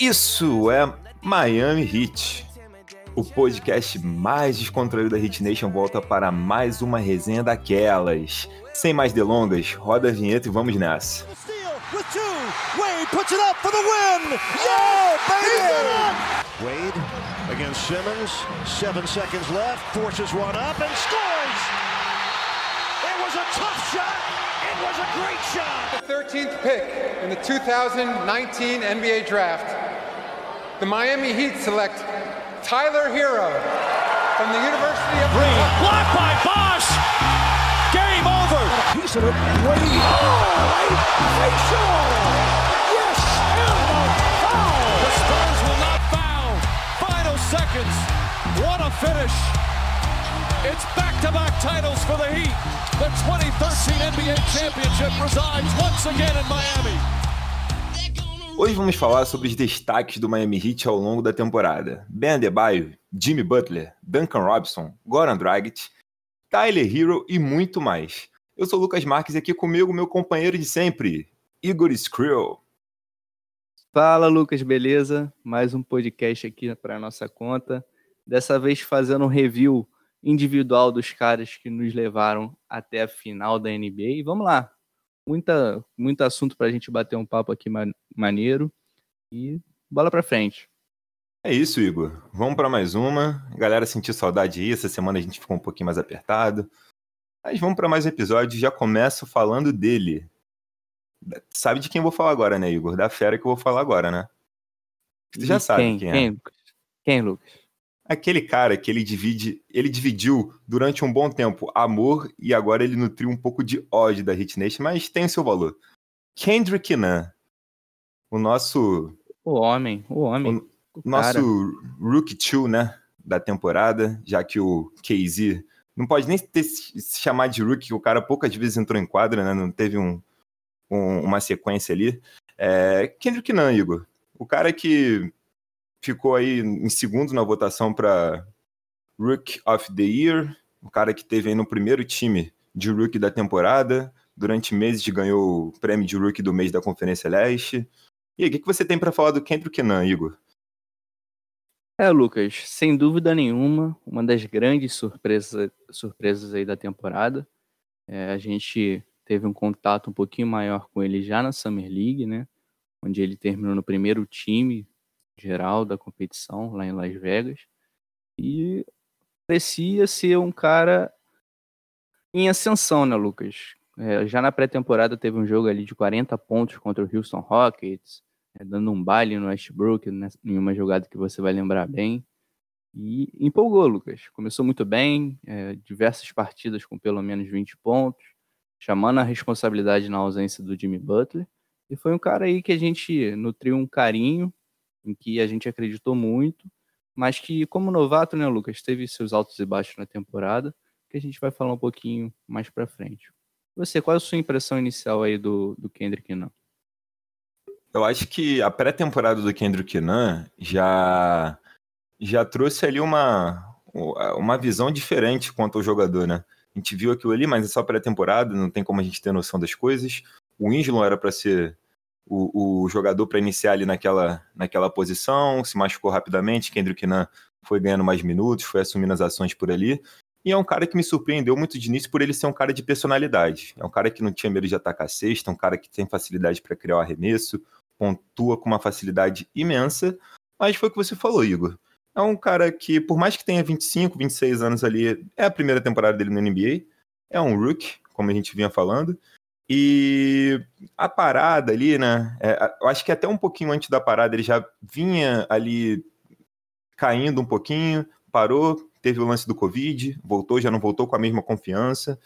Isso é Miami Heat. O podcast mais descontraído da Hit Nation volta para mais uma resenha daquelas. Sem mais delongas, roda a vinheta e vamos nessa. Wade puts it up for the win. Yeah, baby! Wade against Simmons. Seven seconds left. Forces one up and scores. It was a tough shot. It was a great shot. The 13th pick in the 2019 NBA Draft. The Miami Heat select Tyler Hero from the University of Green. Blocked by Bosch. Game over. Piece of it. Wade. Oh. Facial. Yes. And foul. The Spurs will not foul. Final seconds. What a finish. It's back-to-back titles for the Heat. The 2013 NBA championship resides once again in Miami. Hoje vamos falar sobre os destaques do Miami Heat ao longo da temporada. Ben Adebayo, Jimmy Butler, Duncan Robinson, Goran Dragic, Tyler Hero e muito mais. Eu sou o Lucas Marques e aqui comigo meu companheiro de sempre, Igor Skrill. Fala Lucas, beleza? Mais um podcast aqui para nossa conta. Dessa vez fazendo um review individual dos caras que nos levaram até a final da NBA. E vamos lá, muita, muito assunto para a gente bater um papo aqui maneiro. E bola para frente. É isso, Igor. Vamos para mais uma. A galera sentiu saudade aí. Essa semana a gente ficou um pouquinho mais apertado. Mas vamos para mais um episódio. Já começo falando dele. Sabe de quem eu vou falar agora, né, Igor? Da fera que eu vou falar agora, né? Você já sabe quem, quem é. Quem, quem, Lucas? Aquele cara que ele divide, ele dividiu durante um bom tempo amor e agora ele nutriu um pouco de ódio da Hit Nation, mas tem seu valor. Kendrick Nunn, o nosso o homem, o homem, o, o nosso rookie two, né, da temporada, já que o KZ não pode nem ter, se chamar de rookie, o cara poucas vezes entrou em quadra, né, não teve um, um uma sequência ali. É, Kendrick Nunn, Igor, o cara que ficou aí em segundo na votação para Rook of the Year, o cara que teve aí no primeiro time de Rookie da temporada, durante meses ganhou o prêmio de Rookie do mês da Conferência Leste. E aí, o que, você tem para falar do Kendrick Nunn, Igor? É, Lucas, sem dúvida nenhuma, uma das grandes surpresas, surpresas aí da temporada. É, a gente teve um contato um pouquinho maior com ele já na Summer League, né? Onde ele terminou no primeiro time geral da competição lá em Las Vegas. E parecia ser um cara em ascensão, né, Lucas? É, já na pré-temporada teve um jogo ali de 40 pontos contra o Houston Rockets, é, dando um baile no Westbrook, né, em uma jogada que você vai lembrar bem. E empolgou, Lucas. Começou muito bem, é, diversas partidas com pelo menos 20 pontos, chamando a responsabilidade na ausência do Jimmy Butler. E foi um cara aí que a gente nutriu um carinho em que a gente acreditou muito, mas que, como novato, né, Lucas, teve seus altos e baixos na temporada, que a gente vai falar um pouquinho mais para frente. Você, qual é a sua impressão inicial aí do, do Kendrick Nunn? Eu acho que a pré-temporada do Kendrick Nunn já, já trouxe ali uma, uma visão diferente quanto ao jogador, né? A gente viu aquilo ali, mas é só pré-temporada, não tem como a gente ter noção das coisas. O Winslow era para ser o, o jogador para iniciar ali naquela, naquela posição, se machucou rapidamente, Kendrick Nunn foi ganhando mais minutos, foi assumindo as ações por ali. E é um cara que me surpreendeu muito de início por ele ser um cara de personalidade. É um cara que não tinha medo de atacar a cesta, um cara que tem facilidade para criar o arremesso, pontua com uma facilidade imensa. Mas foi o que você falou, Igor. É um cara que, por mais que tenha 25, 26 anos ali, é a primeira temporada dele no NBA. É um rookie, como a gente vinha falando. E a parada ali, né? É, eu acho que até um pouquinho antes da parada ele já vinha ali caindo um pouquinho, parou, teve o lance do Covid, voltou, já não voltou com a mesma confiança.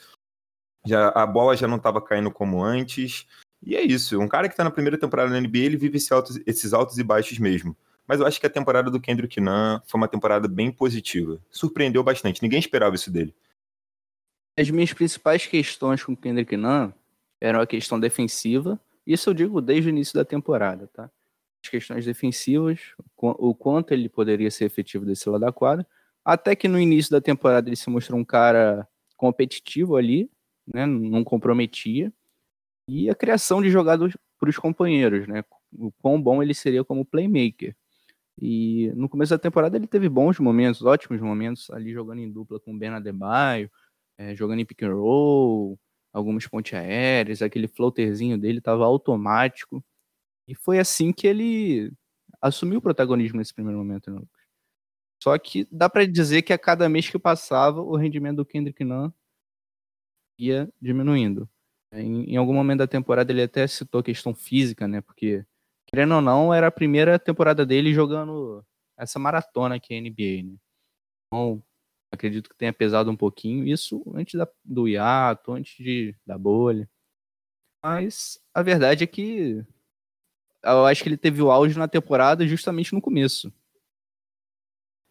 Já, a bola já não estava caindo como antes. E é isso. Um cara que está na primeira temporada da NBA, ele vive esse altos, esses altos e baixos mesmo. Mas eu acho que a temporada do Kendrick Nunn foi uma temporada bem positiva. Surpreendeu bastante. Ninguém esperava isso dele. As minhas principais questões com o Kendrick Nunn era uma questão defensiva. Isso eu digo desde o início da temporada, tá? As questões defensivas, o quanto ele poderia ser efetivo desse lado da quadra, até que no início da temporada ele se mostrou um cara competitivo ali, né? Não comprometia. E a criação de jogadas para os companheiros, né? o quão bom ele seria como playmaker. E no começo da temporada ele teve bons momentos, ótimos momentos, ali jogando em dupla com o Ben Adebayo, é, jogando em pick and roll, algumas pontes aéreas, aquele floaterzinho dele estava automático. E foi assim que ele assumiu o protagonismo nesse primeiro momento, né? Só que dá para dizer que a cada mês que passava, o rendimento do Kendrick Nunn ia diminuindo. Em, em, algum momento da temporada ele até citou a questão física, né? Porque, querendo ou não, era a primeira temporada dele jogando essa maratona que é a NBA, né? Então, acredito que tenha pesado um pouquinho. Isso antes da, do hiato, antes de, da bolha. Mas a verdade é que eu acho que ele teve o auge na temporada justamente no começo.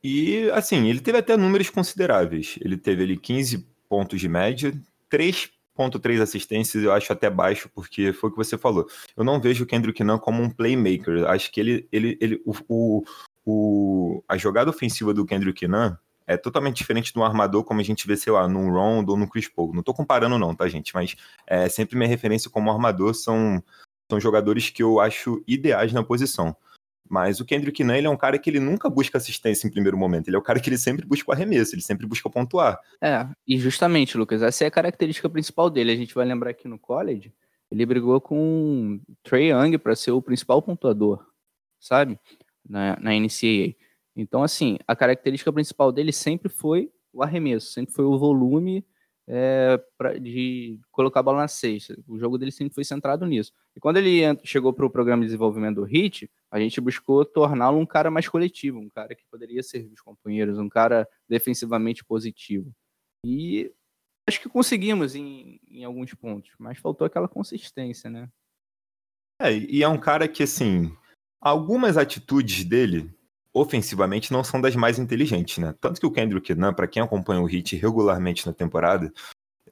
E, assim, ele teve até números consideráveis. Ele teve ali 15 pontos de média, 3.3 assistências eu acho até baixo, porque foi o que você falou. Eu não vejo o Kendrick Nunn como um playmaker. Acho que ele, ele, ele o, o, o, a jogada ofensiva do Kendrick Nunn é totalmente diferente do armador, como a gente vê, sei lá, no Rondo ou no Chris Paul. Não tô comparando não, tá, gente? Mas é, sempre minha referência como armador são, são jogadores que eu acho ideais na posição. Mas o Kendrick Nunn, ele é um cara que ele nunca busca assistência em primeiro momento. Ele é o cara que ele sempre busca o arremesso, ele sempre busca pontuar. É, e justamente, Lucas, essa é a característica principal dele. A gente vai lembrar que no college, ele brigou com Trey Young para ser o principal pontuador, sabe? Na, na NCAA. Então, assim, a característica principal dele sempre foi o arremesso, sempre foi o volume é, pra, de colocar a bola na cesta. O jogo dele sempre foi centrado nisso. E quando ele chegou para o programa de desenvolvimento do HIT, a gente buscou torná-lo um cara mais coletivo, um cara que poderia servir os companheiros, um cara defensivamente positivo. E acho que conseguimos em, em alguns pontos, mas faltou aquela consistência, né? É, e é um cara que, assim, algumas atitudes dele ofensivamente não são das mais inteligentes, né? Tanto que o Kendrick Nunn, para quem acompanha o Hit regularmente na temporada,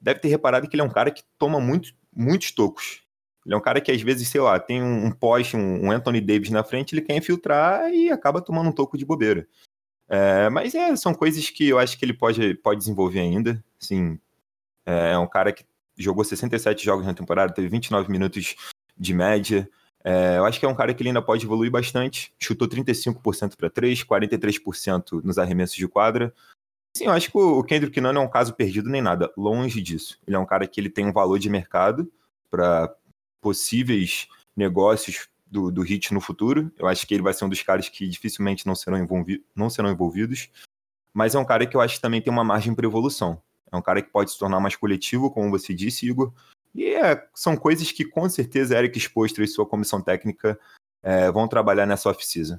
deve ter reparado que ele é um cara que toma muito, muitos tocos. Ele é um cara que às vezes, sei lá, tem um, um um, um, Anthony Davis na frente, ele quer infiltrar e acaba tomando um toco de bobeira. É, mas é, são coisas que eu acho que ele pode, pode desenvolver ainda. Sim, é, é um cara que jogou 67 jogos na temporada, teve 29 minutos de média. É, eu acho que é um cara que ele ainda pode evoluir bastante. Chutou 35% para 3, 43% nos arremessos de quadra. Sim, eu acho que o Kendrick Nunn é um caso perdido nem nada. Longe disso. Ele é um cara que ele tem um valor de mercado para possíveis negócios do, do Hit no futuro. Eu acho que ele vai ser um dos caras que dificilmente não serão, envolvi não serão envolvidos. Mas é um cara que eu acho que também tem uma margem para evolução. É um cara que pode se tornar mais coletivo, como você disse, Igor, e é, são coisas que com certeza Eric Spoelstra e sua comissão técnica é, vão trabalhar nessa off-season.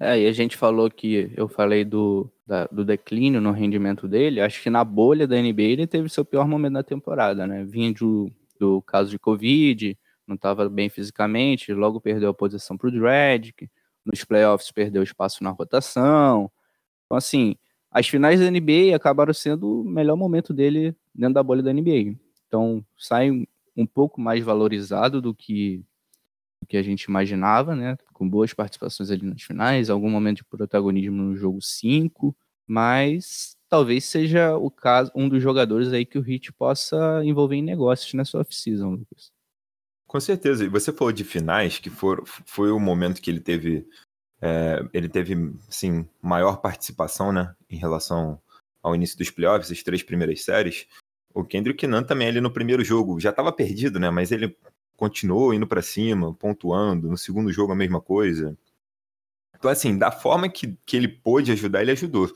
É, e a gente falou que eu falei do, da, do declínio no rendimento dele. Acho que na bolha da NBA ele teve seu pior momento da temporada, né? Vinha do, do caso de Covid, não estava bem fisicamente, logo perdeu a posição para o Dredd, nos playoffs perdeu espaço na rotação. Então, assim, as finais da NBA acabaram sendo o melhor momento dele dentro da bolha da NBA. Então sai um pouco mais valorizado do que, do que a gente imaginava, né? Com boas participações ali nas finais, algum momento de protagonismo no jogo 5, mas talvez seja o caso, um dos jogadores aí que o Hit possa envolver em negócios nessa off-season, Lucas. Com certeza. E você falou de finais, que for, foi o momento que ele teve. É, ele teve, sim, maior participação, né? Em relação ao início dos playoffs, as três primeiras séries. O Kendrick Nunn também ali no primeiro jogo já estava perdido, né? Mas ele continuou indo para cima, pontuando. No segundo jogo a mesma coisa. Então, assim, da forma que, que ele pôde ajudar, ele ajudou.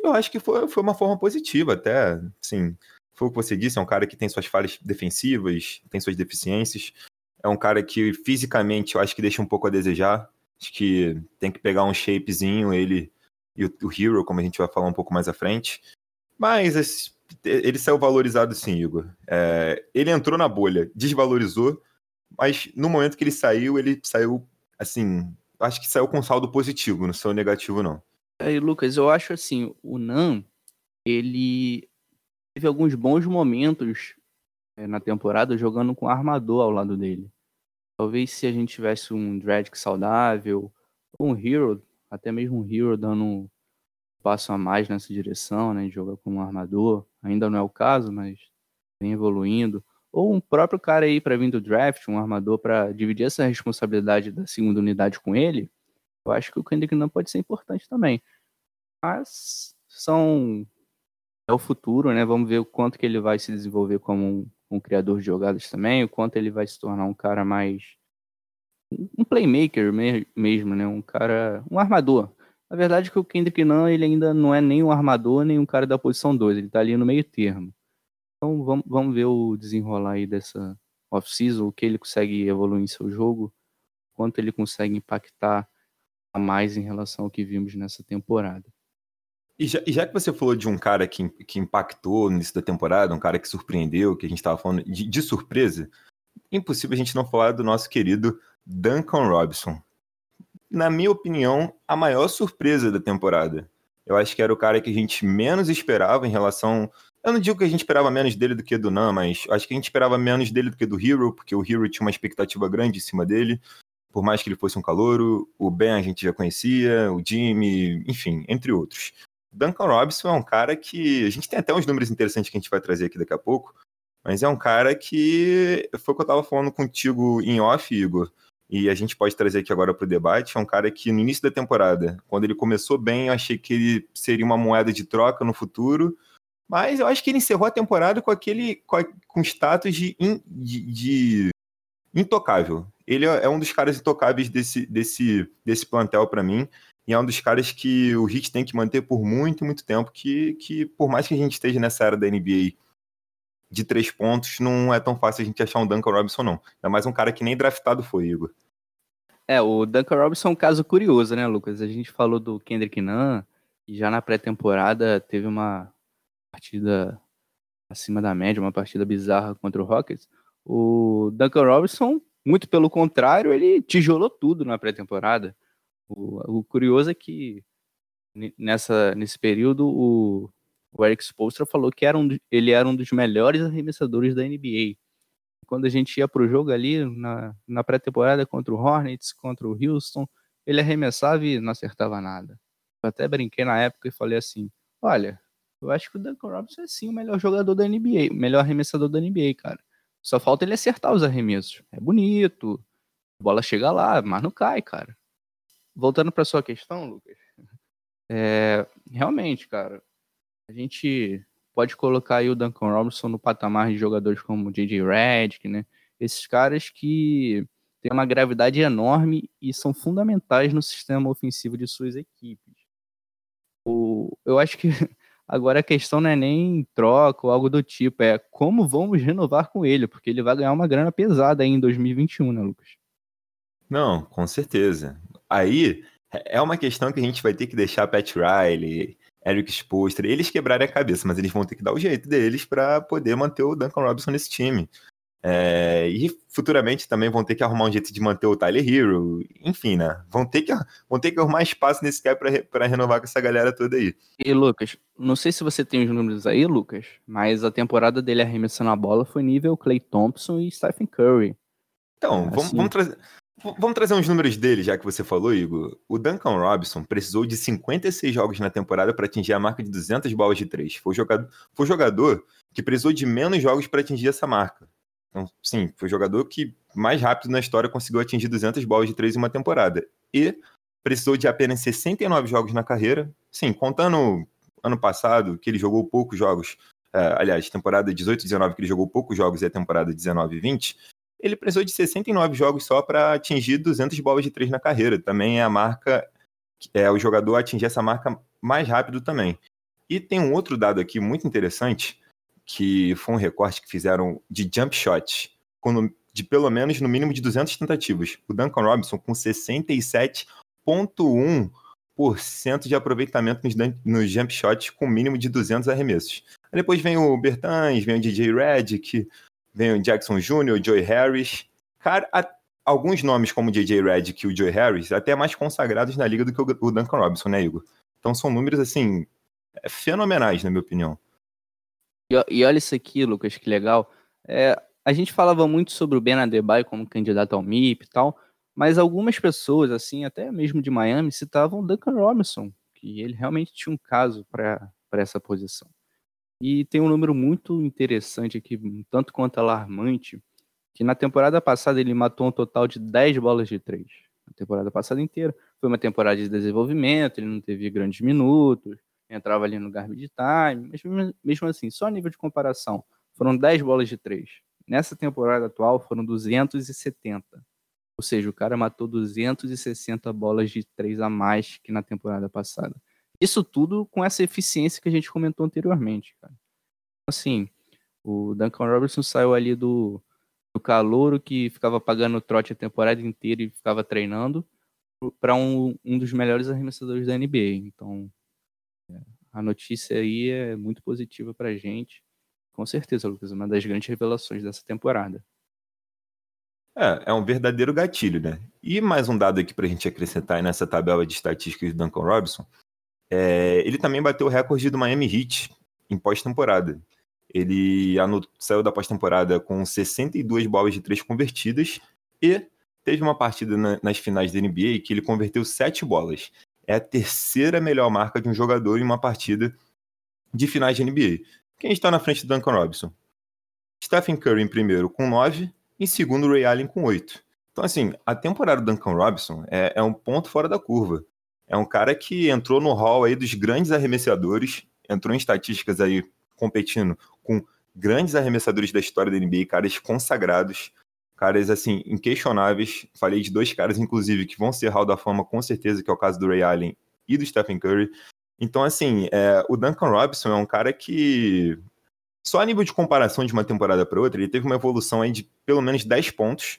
Eu acho que foi, foi uma forma positiva, até, assim, foi o que você disse, é um cara que tem suas falhas defensivas, tem suas deficiências. É um cara que fisicamente eu acho que deixa um pouco a desejar. Acho que tem que pegar um shapezinho, ele e o, o Hero, como a gente vai falar um pouco mais à frente. Mas ele saiu valorizado sim, Igor. É, ele entrou na bolha, desvalorizou, mas no momento que ele saiu, ele saiu, assim, acho que saiu com saldo positivo, não saiu negativo, não. Aí, Lucas, eu acho assim, o Nan, ele teve alguns bons momentos é, na temporada jogando com armador ao lado dele. Talvez se a gente tivesse um Dredd saudável, um Hero, até mesmo um Hero dando um passo a mais nessa direção, né, de jogar como armador, ainda não é o caso, mas vem evoluindo. ou um próprio cara aí para vir do draft, um armador para dividir essa responsabilidade da segunda unidade com ele, eu acho que o Kendrick não pode ser importante também. Mas são é o futuro, né? Vamos ver o quanto que ele vai se desenvolver como um, um criador de jogadas também, o quanto ele vai se tornar um cara mais um playmaker mesmo, né? Um cara, um armador. Na verdade que o Kendrick não, ele ainda não é nem um armador, nem um cara da posição 2, ele tá ali no meio termo. Então vamos, vamos ver o desenrolar aí dessa off-season, o que ele consegue evoluir em seu jogo, quanto ele consegue impactar a mais em relação ao que vimos nessa temporada. E já, e já, que você falou de um cara que, que impactou no início da temporada, um cara que surpreendeu, que a gente estava falando de, de, surpresa, impossível a gente não falar do nosso querido Duncan Robinson. Na minha opinião, a maior surpresa da temporada. Eu acho que era o cara que a gente menos esperava em relação eu não digo que a gente esperava menos dele do que do Nan, mas acho que a gente esperava menos dele do que do Hero, porque o Hero tinha uma expectativa grande em cima dele, por mais que ele fosse um calouro. O Ben a gente já conhecia, o Jimmy, enfim, entre outros. Duncan Robinson é um cara que. A gente tem até uns números interessantes que a gente vai trazer aqui daqui a pouco, mas é um cara que. Foi o que eu estava falando contigo em off, Igor. E a gente pode trazer aqui agora para o debate. É um cara que no início da temporada, quando ele começou bem, eu achei que ele seria uma moeda de troca no futuro mas eu acho que ele encerrou a temporada com aquele com, com status de, in, de, de, intocável. Ele é, é um dos caras intocáveis desse, desse, desse plantel para mim. E é um dos caras que o Heat tem que manter por muito, muito tempo. Que, que por mais que a gente esteja nessa era da NBA de três pontos, não é tão fácil a gente achar um Duncan Robinson, não. É mais um cara que nem draftado foi, Igor. É, o Duncan Robinson é um caso curioso, né, Lucas? A gente falou do Kendrick Nunn, e já na pré-temporada teve uma, partida acima da média, uma partida bizarra contra o Rockets. O Duncan Robinson, muito pelo contrário, ele tijolou tudo na pré-temporada. O, o, curioso é que nessa, nesse período o, o Eric Spoelstra falou que era um, ele era um dos melhores arremessadores da NBA. Quando a gente ia para o jogo ali na, na pré-temporada contra o Hornets, contra o Houston, ele arremessava e não acertava nada. Eu até brinquei na época e falei assim: olha, eu acho que o Duncan Robinson é sim o melhor jogador da NBA, o melhor arremessador da NBA, cara. Só falta ele acertar os arremessos. É bonito, a bola chega lá, mas não cai, cara. Voltando para sua questão, Lucas. É, realmente, cara, a gente pode colocar aí o Duncan Robinson no patamar de jogadores como J.J. Redick, né? Esses caras que têm uma gravidade enorme e são fundamentais no sistema ofensivo de suas equipes. O, eu acho que Agora a questão não é nem troca ou algo do tipo, é como vamos renovar com ele, porque ele vai ganhar uma grana pesada aí em 2021, né, Lucas? Não, com certeza. Aí é uma questão que a gente vai ter que deixar Pat Riley, Eric Spoelstra, eles quebrarem a cabeça, mas eles vão ter que dar o jeito deles para poder manter o Duncan Robinson nesse time. É, e futuramente também vão ter que arrumar um jeito de manter o Tyler Hero, enfim, né? Vão ter que, vão ter que arrumar espaço nesse cap para renovar com essa galera toda aí. E Lucas, não sei se você tem os números aí, Lucas, mas a temporada dele arremessando a bola foi nível Clay Thompson e Stephen Curry. Então, assim... vamos, vamos, trazer, vamos trazer uns números dele, já que você falou, Igor. O Duncan Robinson precisou de 56 jogos na temporada para atingir a marca de 200 bolas de três. Foi o jogador, foi jogador que precisou de menos jogos para atingir essa marca. Então, sim, foi o jogador que mais rápido na história conseguiu atingir 200 bolas de três em uma temporada. E precisou de apenas 69 jogos na carreira. Sim, contando ano passado, que ele jogou poucos jogos, é, aliás, temporada 18-19, que ele jogou poucos jogos, e a temporada 19-20, ele precisou de 69 jogos só para atingir 200 bolas de três na carreira. Também é a marca, é o jogador atingir essa marca mais rápido também. E tem um outro dado aqui muito interessante, que foi um recorte que fizeram de jump shot, de pelo menos no mínimo de 200 tentativas. O Duncan Robinson com 67,1% de aproveitamento nos, jump shots com mínimo de 200 arremessos. Depois vem o Bertans, vem o DJ Redick, vem o Jackson Jr., o Joey Harris. Cara, a, alguns nomes como o DJ Redick e o Joey Harris até mais consagrados na liga do que o, o Duncan Robinson, né, Igor? Então são números, assim, fenomenais, na minha opinião. E, e olha isso aqui, Lucas, que legal. É, a gente falava muito sobre o Ben Adebayo como candidato ao MIP e tal, mas algumas pessoas, assim, até mesmo de Miami, citavam Duncan Robinson, que ele realmente tinha um caso para essa posição. E tem um número muito interessante aqui, tanto quanto alarmante, que na temporada passada ele matou um total de 10 bolas de 3. Na temporada passada inteira. Foi uma temporada de desenvolvimento, ele não teve grandes minutos, entrava ali no garbage time, mas mesmo assim, só a nível de comparação, foram 10 bolas de 3. Nessa temporada atual foram 270. Ou seja, o cara matou 260 bolas de 3 a mais que na temporada passada. Isso tudo com essa eficiência que a gente comentou anteriormente, cara. Assim, o Duncan Robertson saiu ali do, do calouro que ficava pagando trote a temporada inteira e ficava treinando para um, um dos melhores arremessadores da NBA. Então, é, a notícia aí é muito positiva para a gente. Com certeza, Lucas, uma das grandes revelações dessa temporada. É, é um verdadeiro gatilho, né? E mais um dado aqui para a gente acrescentar nessa tabela de estatísticas do Duncan Robinson. É, ele também bateu o recorde do Miami Heat em pós-temporada. Ele saiu da pós-temporada com 62 bolas de três convertidas e teve uma partida na, nas finais da NBA que ele converteu sete bolas. É a terceira melhor marca de um jogador em uma partida de finais de NBA. Quem está na frente do Duncan Robinson? Stephen Curry em primeiro com nove, em segundo Ray Allen com oito. Então, assim, a temporada do Duncan Robinson é, é um ponto fora da curva. É um cara que entrou no hall aí dos grandes arremessadores, entrou em estatísticas aí competindo com grandes arremessadores da história da NBA, caras consagrados, caras assim inquestionáveis. Falei de dois caras inclusive que vão ser hall da fama com certeza, que é o caso do Ray Allen e do Stephen Curry. Então assim, é, o Duncan Robinson é um cara que só a nível de comparação de uma temporada para outra, ele teve uma evolução aí de pelo menos 10 pontos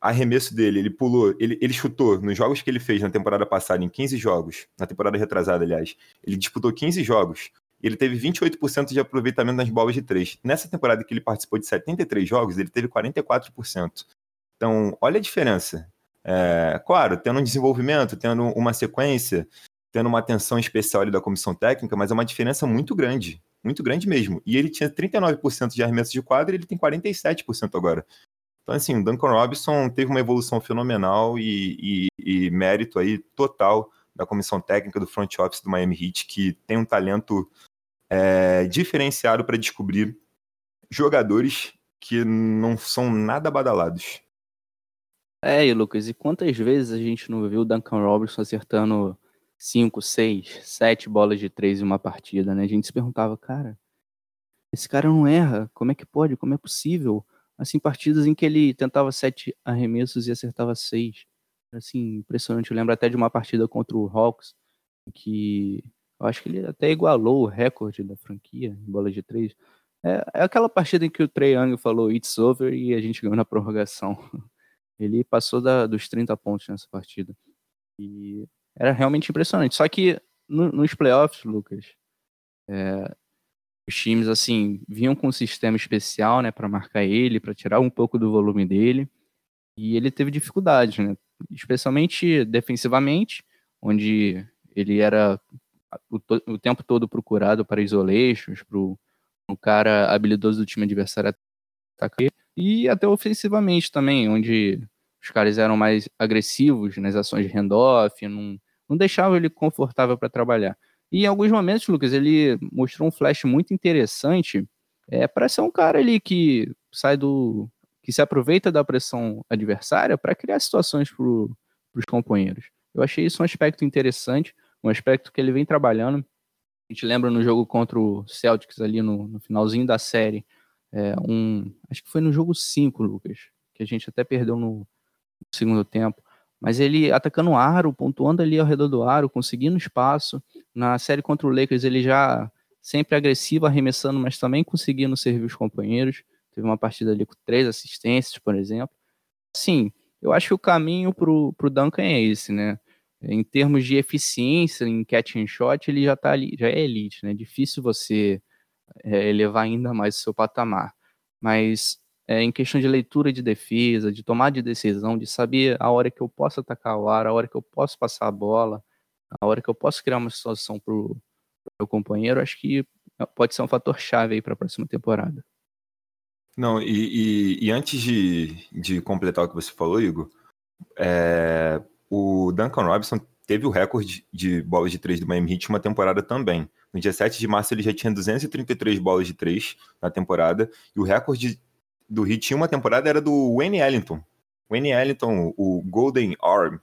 arremesso dele, ele pulou, ele, ele chutou nos jogos que ele fez na temporada passada, em 15 jogos, na temporada retrasada, aliás, ele disputou 15 jogos, ele teve 28% de aproveitamento nas bolas de 3. Nessa temporada que ele participou de 73 jogos, ele teve 44%. Então, olha a diferença. É, claro, tendo um desenvolvimento, tendo uma sequência, tendo uma atenção especial ali da comissão técnica, mas é uma diferença muito grande, muito grande mesmo. E ele tinha 39% de arremesso de quadra e ele tem 47% agora. Então, assim, o Duncan Robinson teve uma evolução fenomenal e, e, e mérito aí total da comissão técnica do front office do Miami Heat, que tem um talento é, diferenciado para descobrir jogadores que não são nada badalados. É, e Lucas, e quantas vezes a gente não viu o Duncan Robinson acertando 5, 6, 7 bolas de 3 em uma partida, né? A gente se perguntava, cara, esse cara não erra, como é que pode, como é possível? Assim, partidas em que ele tentava sete arremessos e acertava seis. Assim, impressionante. Eu lembro até de uma partida contra o Hawks, que eu acho que ele até igualou o recorde da franquia em bola de três. É, é aquela partida em que o Trey Young falou it's over e a gente ganhou na prorrogação. Ele passou da, dos 30 pontos nessa partida. E era realmente impressionante. Só que no, nos playoffs, Lucas, é, os times assim vinham com um sistema especial, né, para marcar ele, para tirar um pouco do volume dele, e ele teve dificuldades, né, especialmente defensivamente, onde ele era o, o tempo todo procurado para isolations, para o cara habilidoso do time adversário atacar, e até ofensivamente também, onde os caras eram mais agressivos nas ações de handoff, não, não deixavam ele confortável para trabalhar. E em alguns momentos, Lucas, ele mostrou um flash muito interessante é, para ser um cara ali que sai do. que se aproveita da pressão adversária para criar situações para os companheiros. Eu achei isso um aspecto interessante, um aspecto que ele vem trabalhando. A gente lembra no jogo contra o Celtics ali no, no finalzinho da série, é, um, acho que foi no jogo 5, Lucas, que a gente até perdeu no, no segundo tempo. Mas ele atacando o aro, pontuando ali ao redor do aro, conseguindo espaço. Na série contra o Lakers, ele já sempre agressivo, arremessando, mas também conseguindo servir os companheiros. Teve uma partida ali com três assistências, por exemplo. Sim, eu acho que o caminho para o Duncan é esse, né? Em termos de eficiência em catch and shot, ele já tá ali, já é elite, né? Difícil você é, elevar ainda mais o seu patamar. Mas é, em questão de leitura de defesa, de tomar de decisão, de saber a hora que eu posso atacar o ar, a hora que eu posso passar a bola, a hora que eu posso criar uma situação para o meu companheiro, acho que pode ser um fator chave para a próxima temporada. Não, e, e, e, antes de, de completar o que você falou, Igor, é, o Duncan Robinson teve o recorde de bolas de três do Miami Heat uma temporada também. No dia 7 de março ele já tinha 233 bolas de três na temporada, e o recorde do Heat em uma temporada era do Wayne Ellington. Wayne Ellington, o Golden Arm,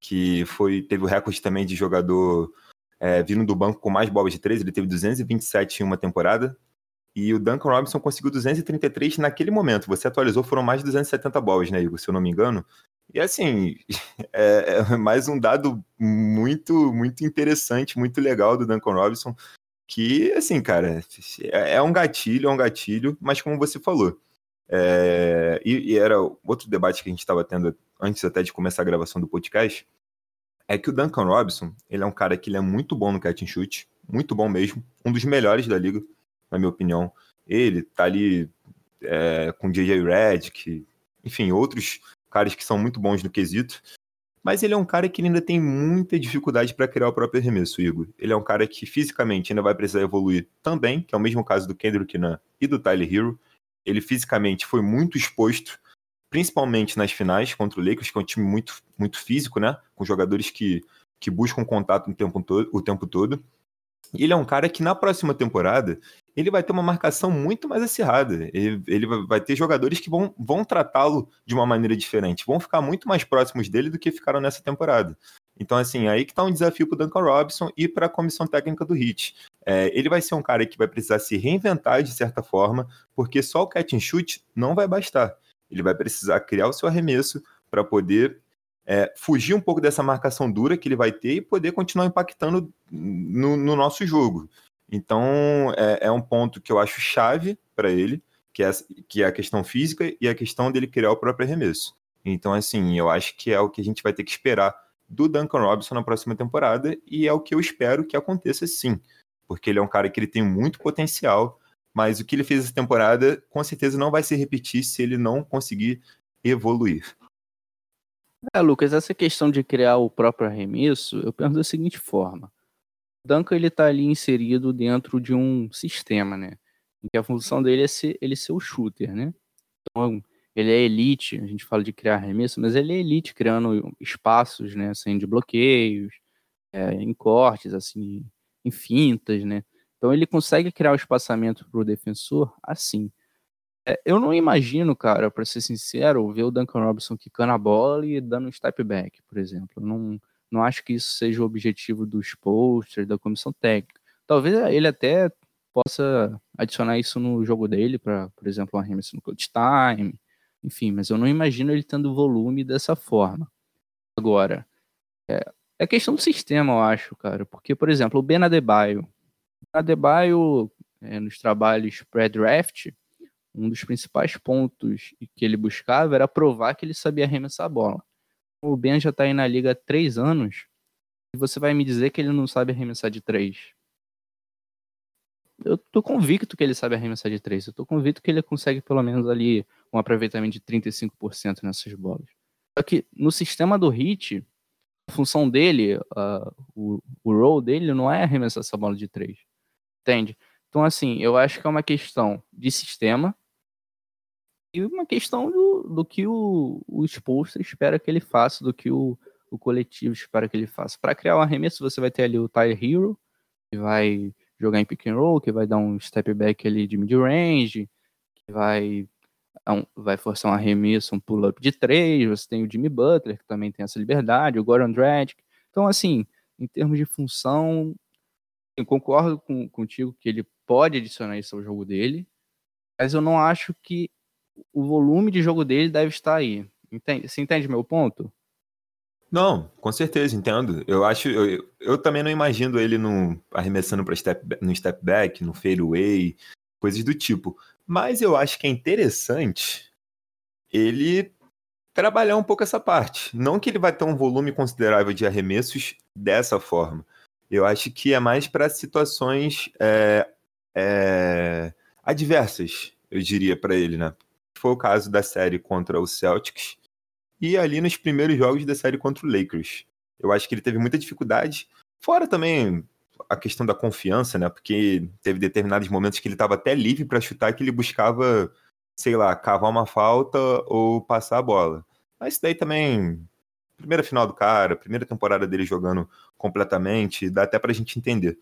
que foi teve o recorde também de jogador é, vindo do banco com mais bolas de três, ele teve 227 em uma temporada, e o Duncan Robinson conseguiu 233 naquele momento. Você atualizou, foram mais de 270 bolas, né, Igor, se eu não me engano. E assim, é, é, mais um dado muito, muito interessante, muito legal do Duncan Robinson, que, assim, cara, é, é um gatilho, é um gatilho, mas como você falou, é, e, e, era outro debate que a gente estava tendo antes até de começar a gravação do podcast, é que o Duncan Robinson, ele é um cara que ele é muito bom no catch and shoot, muito bom mesmo, um dos melhores da liga, na minha opinião. Ele tá ali é, com J.J. Redick, enfim, outros caras que são muito bons no quesito. Mas ele é um cara que ainda tem muita dificuldade para criar o próprio arremesso, Igor. Ele é um cara que fisicamente ainda vai precisar evoluir também, que é o mesmo caso do Kendrick Nunn e do Tyler Hero. Ele fisicamente foi muito exposto, principalmente nas finais contra o Lakers, que é um time muito, muito físico, né? Com jogadores que, que buscam contato o tempo, todo, o tempo todo. E ele é um cara que na próxima temporada ele vai ter uma marcação muito mais acirrada. Ele, ele vai ter jogadores que vão, vão tratá-lo de uma maneira diferente, vão ficar muito mais próximos dele do que ficaram nessa temporada. Então, assim, aí que tá um desafio para Duncan Robinson e para a comissão técnica do Heat. É, ele vai ser um cara que vai precisar se reinventar de certa forma, porque só o catch and shoot não vai bastar. Ele vai precisar criar o seu arremesso para poder é, fugir um pouco dessa marcação dura que ele vai ter e poder continuar impactando no, no nosso jogo. Então, é, é, um ponto que eu acho chave para ele, que é, que é a questão física e a questão dele criar o próprio arremesso. Então, assim, eu acho que é o que a gente vai ter que esperar do Duncan Robinson na próxima temporada e é o que eu espero que aconteça sim, porque ele é um cara que ele tem muito potencial, mas o que ele fez essa temporada com certeza não vai se repetir se ele não conseguir evoluir. É, Lucas, essa questão de criar o próprio arremesso, eu penso da seguinte forma. O Duncan ele tá ali inserido dentro de um sistema, né? Em que a função dele é ser, ele ser o shooter, né? Então, ele é elite, a gente fala de criar arremesso, mas ele é elite criando espaços, né? Assim, de bloqueios, é, em cortes, assim, em fintas, né? Então ele consegue criar o espaçamento para o defensor assim. É, eu não imagino, cara, para ser sincero, ver o Duncan Robinson quicando a bola e dando um step back, por exemplo. Eu não, não acho que isso seja o objetivo dos posters, da comissão técnica. Talvez ele até possa adicionar isso no jogo dele, para, por exemplo, um arremesso no coach time, enfim, mas eu não imagino ele tendo volume dessa forma. Agora, é, é questão do sistema, eu acho, cara, porque, por exemplo, o Ben Adebayo, Adebayo, é, nos trabalhos pré-draft, um dos principais pontos que ele buscava era provar que ele sabia arremessar a bola. O Ben já está aí na liga há três anos e você vai me dizer que ele não sabe arremessar de três. Eu tô convicto que ele sabe arremessar de três. Eu tô convicto que ele consegue pelo menos ali um aproveitamento de 35% nessas bolas. Só que no sistema do hit, a função dele, uh, o, o role dele não é arremessar essa bola de três. Entende? Então, assim, eu acho que é uma questão de sistema e uma questão do, do que o, o exposto espera que ele faça, do que o, o coletivo espera que ele faça. Para criar um arremesso, você vai ter ali o Tyler Hero, que vai jogar em pick and roll, que vai dar um step back ali de mid-range, que vai, vai forçar um arremesso, um pull-up de três. Você tem o Jimmy Butler, que também tem essa liberdade, o Goran Dragic. Então, assim, em termos de função, eu concordo com, contigo que ele pode adicionar isso ao jogo dele, mas eu não acho que o volume de jogo dele deve estar aí. Entende? Você entende meu ponto? Não, com certeza, entendo. Eu acho, eu, eu também não imagino ele no, arremessando para step, no step back, no fadeaway, coisas do tipo. Mas eu acho que é interessante ele trabalhar um pouco essa parte. Não que ele vai ter um volume considerável de arremessos dessa forma. Eu acho que é mais para situações é, é, adversas, eu diria para ele, né? Foi o caso da série contra o Celtics e ali nos primeiros jogos da série contra o Lakers. Eu acho que ele teve muita dificuldade. Fora também a questão da confiança, né? Porque teve determinados momentos que ele estava até livre para chutar que ele buscava, sei lá, cavar uma falta ou passar a bola. Mas daí também primeira final do cara, primeira temporada dele jogando completamente, dá até pra gente entender.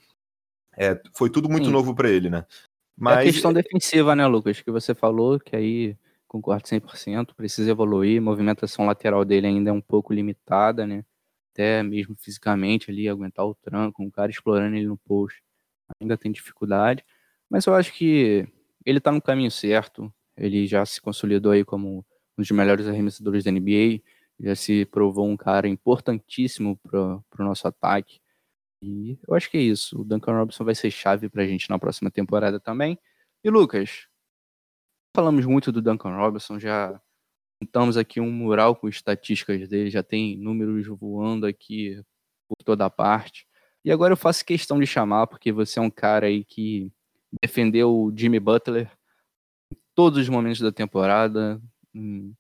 É, foi tudo muito Sim. novo para ele, né? Mas... É a questão defensiva, né, Lucas, que você falou, que aí concordo 100%, precisa evoluir, a movimentação lateral dele ainda é um pouco limitada, né? Até mesmo fisicamente ali, aguentar o tranco, um cara explorando ele no post, ainda tem dificuldade, mas eu acho que ele tá no caminho certo, ele já se consolidou aí como um dos melhores arremessadores da NBA, já se provou um cara importantíssimo para o nosso ataque. E eu acho que é isso. O Duncan Robinson vai ser chave para a gente na próxima temporada também. E Lucas, falamos muito do Duncan Robinson, já montamos aqui um mural com estatísticas dele, já tem números voando aqui por toda parte. E agora eu faço questão de chamar, porque você é um cara aí que defendeu o Jimmy Butler em todos os momentos da temporada, em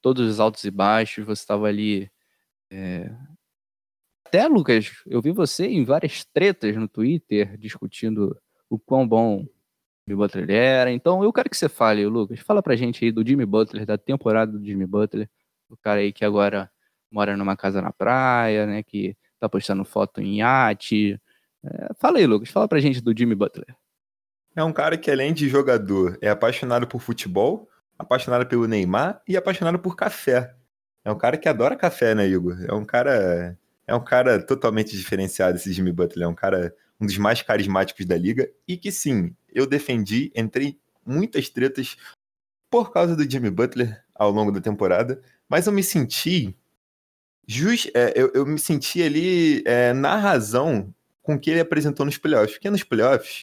todos os altos e baixos, você estava ali. É... Até, Lucas, eu vi você em várias tretas no Twitter discutindo o quão bom Jimmy Butler era. Então, eu quero que você fale, Lucas. Fala pra gente aí do Jimmy Butler, da temporada do Jimmy Butler. O cara aí que agora mora numa casa na praia, né? Que tá postando foto em iate. É, fala aí, Lucas. Fala pra gente do Jimmy Butler. É um cara que, além de jogador, é apaixonado por futebol apaixonado pelo Neymar e apaixonado por café. É um cara que adora café, né, Igor? É um cara, é um cara totalmente diferenciado esse Jimmy Butler, é um cara um dos mais carismáticos da liga e que sim, eu defendi, entrei muitas tretas por causa do Jimmy Butler ao longo da temporada, mas eu me senti just, é, eu, eu, me senti ali é, na razão com que ele apresentou nos playoffs, porque nos playoffs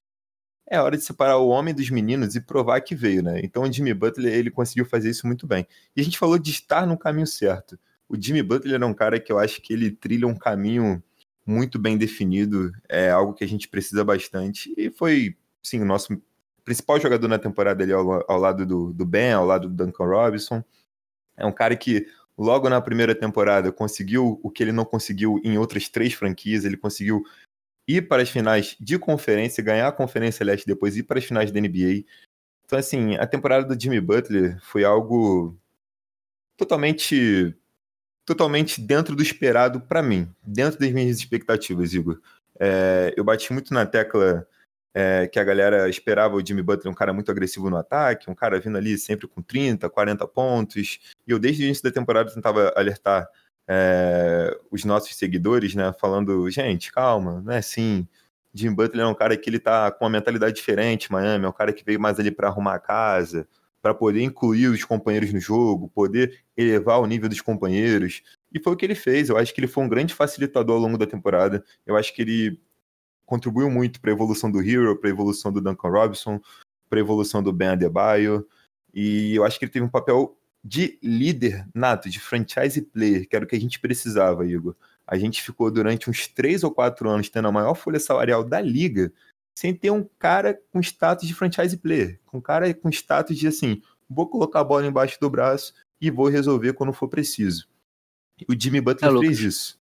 é hora de separar o homem dos meninos e provar que veio, né? Então o Jimmy Butler, ele conseguiu fazer isso muito bem. E a gente falou de estar no caminho certo. O Jimmy Butler é um cara que eu acho que ele trilha um caminho muito bem definido, é algo que a gente precisa bastante, e foi, sim, o nosso principal jogador na temporada ali ao, ao lado do, do Ben, ao lado do Duncan Robinson. É um cara que logo na primeira temporada conseguiu o que ele não conseguiu em outras três franquias, ele conseguiu ir para as finais de conferência, ganhar a Conferência Leste depois ir para as finais da NBA. Então, assim, a temporada do Jimmy Butler foi algo totalmente totalmente dentro do esperado para mim, dentro das minhas expectativas, Igor. É, eu bati muito na tecla é, que a galera esperava o Jimmy Butler um cara muito agressivo no ataque, um cara vindo ali sempre com 30, 40 pontos. E eu, desde o início da temporada, tentava alertar é, os nossos seguidores, né, falando, gente, calma, não é assim. Jim Butler é um cara que ele tá com uma mentalidade diferente, Miami, é um cara que veio mais ali para arrumar a casa, para poder incluir os companheiros no jogo, poder elevar o nível dos companheiros. E foi o que ele fez. Eu acho que ele foi um grande facilitador ao longo da temporada. Eu acho que ele contribuiu muito para a evolução do Hero, para a evolução do Duncan Robinson, para a evolução do Ben Adebayo. E eu acho que ele teve um papel de líder nato, de franchise player, que era o que a gente precisava, Igor. A gente ficou durante uns três ou quatro anos tendo a maior folha salarial da liga, sem ter um cara com status de franchise player, com um cara com status de assim, vou colocar a bola embaixo do braço e vou resolver quando for preciso. O Jimmy Butler é, fez isso.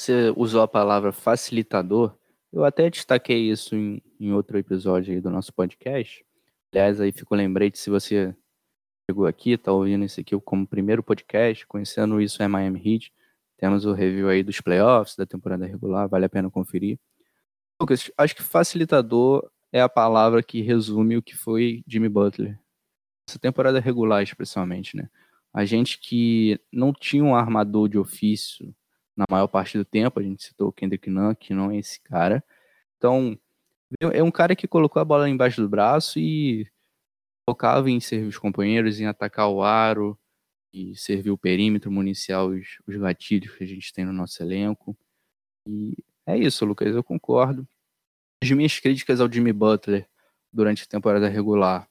Você usou a palavra facilitador. Eu até destaquei isso em, em outro episódio aí do nosso podcast. Aliás, aí fico lembrete se você chegou aqui, está ouvindo esse aqui como primeiro podcast, conhecendo isso é Miami Heat. Temos o review aí dos playoffs, da temporada regular, vale a pena conferir. Lucas, acho que facilitador é a palavra que resume o que foi Jimmy Butler. Essa temporada regular, especialmente, né? A gente que não tinha um armador de ofício na maior parte do tempo, a gente citou o Kendrick Nunn, que não é esse cara. Então, é um cara que colocou a bola embaixo do braço e focava em servir os companheiros, em atacar o aro e servir o perímetro, municiar os, os gatilhos que a gente tem no nosso elenco. E é isso, Lucas, eu concordo. As minhas críticas ao Jimmy Butler durante a temporada regular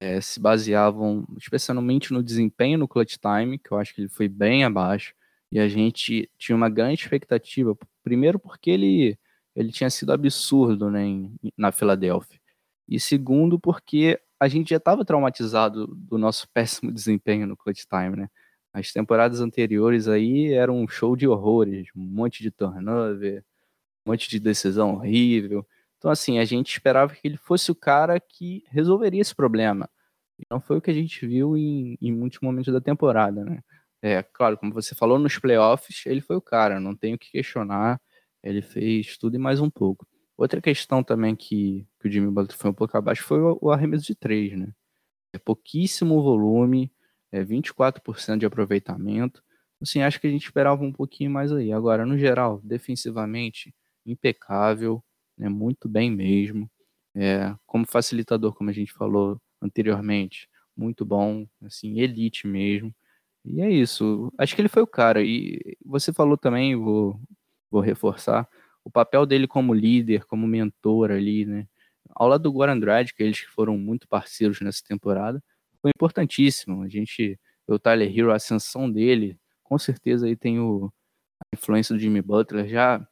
é, se baseavam especialmente no desempenho no clutch time, que eu acho que ele foi bem abaixo, e a gente tinha uma grande expectativa, primeiro porque ele, ele tinha sido absurdo né, em, na Filadélfia, e segundo porque a gente já estava traumatizado do nosso péssimo desempenho no clutch time, né? As temporadas anteriores aí eram um show de horrores, um monte de turnover, um monte de decisão horrível. Então, assim, a gente esperava que ele fosse o cara que resolveria esse problema. Não foi o que a gente viu em, em muitos momentos da temporada, né? é, claro, como você falou, nos playoffs ele foi o cara, não tenho que questionar, ele fez tudo e mais um pouco. Outra questão também que, que o Jimmy Butler foi um pouco abaixo foi o, o arremesso de três, né? É pouquíssimo volume, é 24% de aproveitamento. Assim, acho que a gente esperava um pouquinho mais aí. Agora, no geral, defensivamente, impecável, né? muito bem mesmo. É, como facilitador, como a gente falou anteriormente, muito bom, assim, elite mesmo. E é isso. Acho que ele foi o cara. E você falou também, vou, vou reforçar, o papel dele como líder, como mentor ali, né? Ao lado do Goran que eles foram muito parceiros nessa temporada, foi importantíssimo. A gente, o Tyler Hero, a ascensão dele, com certeza aí tem o, a influência do Jimmy Butler já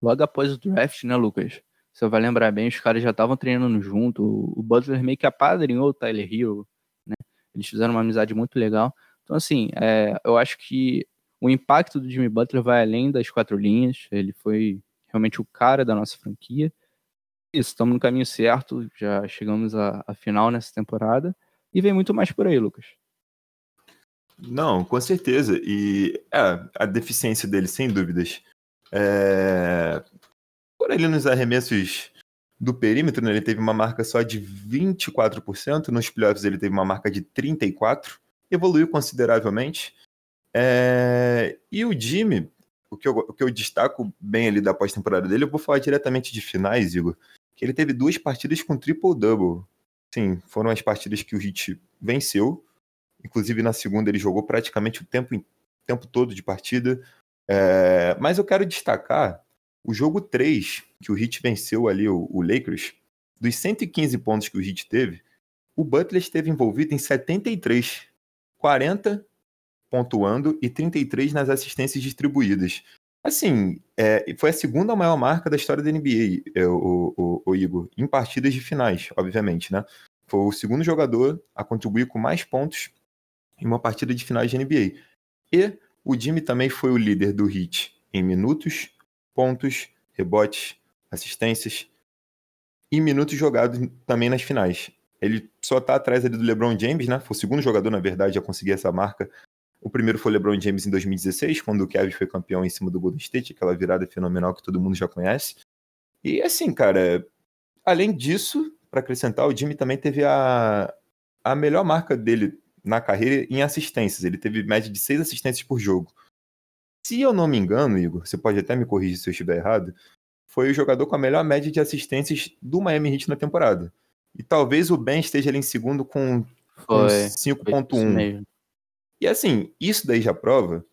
logo após o draft, né, Lucas? Você vai lembrar bem, os caras já estavam treinando junto. O, Butler meio que apadrinhou o Tyler Hero, né? Eles fizeram uma amizade muito legal. Então, assim, é, eu acho que o impacto do Jimmy Butler vai além das quatro linhas. Ele foi realmente o cara da nossa franquia. Isso, estamos no caminho certo, já chegamos à, à final nessa temporada. E vem muito mais por aí, Lucas. Não, com certeza. E é, a deficiência dele, sem dúvidas. É... Por ali nos arremessos do perímetro, né, ele teve uma marca só de 24%, nos playoffs ele teve uma marca de 34%, evoluiu consideravelmente. É... E o Jimmy, o que, eu, o que eu destaco bem ali da pós-temporada dele, eu vou falar diretamente de finais, Igor, que ele teve duas partidas com triple-double. Sim, foram as partidas que o Heat venceu, inclusive na segunda ele jogou praticamente o tempo, tempo todo de partida, é, mas eu quero destacar o jogo 3, que o Heat venceu ali o, o Lakers, dos 115 pontos que o Heat teve, o Butler esteve envolvido em 73, 40 pontuando e 33 nas assistências distribuídas. Assim, é, foi a segunda maior marca da história da NBA, é, o, o, o, Igor, em partidas de finais, obviamente, né? Foi o segundo jogador a contribuir com mais pontos em uma partida de finais de NBA. E o Jimmy também foi o líder do Heat em minutos, pontos, rebotes, assistências e minutos jogados também nas finais. Ele só está atrás ali do LeBron James, né? Foi o segundo jogador, na verdade, a conseguir essa marca. O primeiro foi o LeBron James em 2016, quando o Kevin foi campeão em cima do Golden State, aquela virada fenomenal que todo mundo já conhece. E assim, cara, além disso, para acrescentar, o Jimmy também teve a, a melhor marca dele na carreira em assistências. Ele teve média de seis assistências por jogo. Se eu não me engano, Igor, você pode até me corrigir se eu estiver errado, foi o jogador com a melhor média de assistências do Miami Heat na temporada. E talvez o Ben esteja ali em segundo com, com 5.1. E assim, isso daí já prova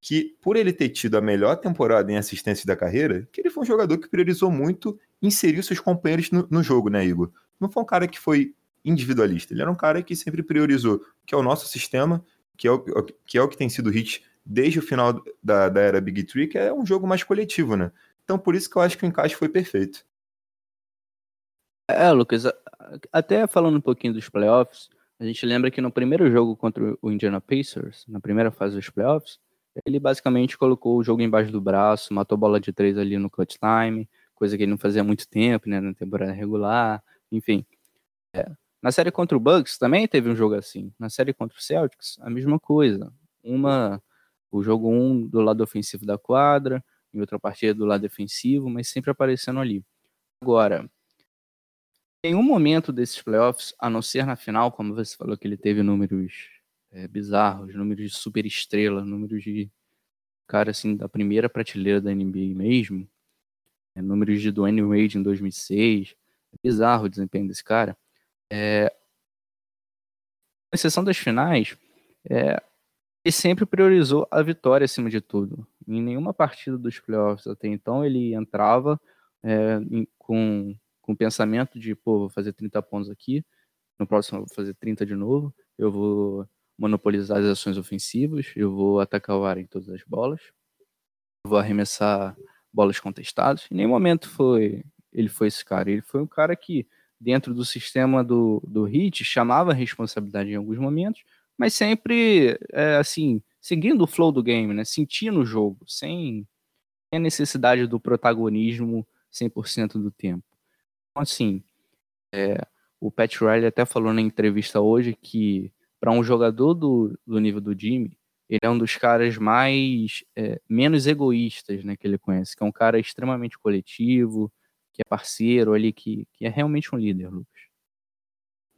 que, por ele ter tido a melhor temporada em assistência da carreira, que ele foi um jogador que priorizou muito inserir seus companheiros no, no jogo, né, Igor? Não foi um cara que foi individualista. Ele era um cara que sempre priorizou, que é o nosso sistema, que é o que, é o que tem sido hit desde o final da, da era Big Tree, que é um jogo mais coletivo, né? Então por isso que eu acho que o encaixe foi perfeito. É, Lucas, até falando um pouquinho dos playoffs, a gente lembra que no primeiro jogo contra o Indiana Pacers, na primeira fase dos playoffs, ele basicamente colocou o jogo embaixo do braço, matou bola de três ali no clutch time, coisa que ele não fazia há muito tempo, né, na temporada regular, enfim. É, na série contra o Bucks também teve um jogo assim. Na série contra o Celtics, a mesma coisa. Uma, o jogo um do lado ofensivo da quadra, em outra partida do lado defensivo, mas sempre aparecendo ali. Agora, em um momento desses playoffs, a não ser na final, como você falou que ele teve números é, bizarros, números de super estrela, números de cara assim da primeira prateleira da NBA mesmo, é, números de Dwayne Wade em 2006, é bizarro o desempenho desse cara. É, exceção das finais, é, ele sempre priorizou a vitória acima de tudo. Em nenhuma partida dos playoffs até então ele entrava é, em, com, com o pensamento de, pô, vou fazer 30 pontos aqui, no próximo eu vou fazer 30 de novo, eu vou monopolizar as ações ofensivas, eu vou atacar o ar em todas as bolas, eu vou arremessar bolas contestadas. Em nenhum momento foi ele foi esse cara. Ele foi um cara que dentro do sistema do, do HIT, chamava responsabilidade em alguns momentos, mas sempre, é, assim, seguindo o flow do game, né? Sentindo o jogo, sem a necessidade do protagonismo 100% do tempo. Então, assim, é, o Pat Riley até falou na entrevista hoje que para um jogador do, do nível do Jimmy, ele é um dos caras mais é, menos egoístas, né, que ele conhece, que é um cara extremamente coletivo, que é parceiro ali, que, que é realmente um líder, Lucas.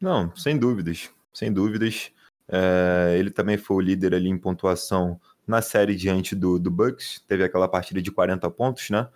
Não, sem dúvidas, sem dúvidas. É, ele também foi o líder ali em pontuação na série diante do, do Bucks. Teve aquela partida de 40 pontos, né?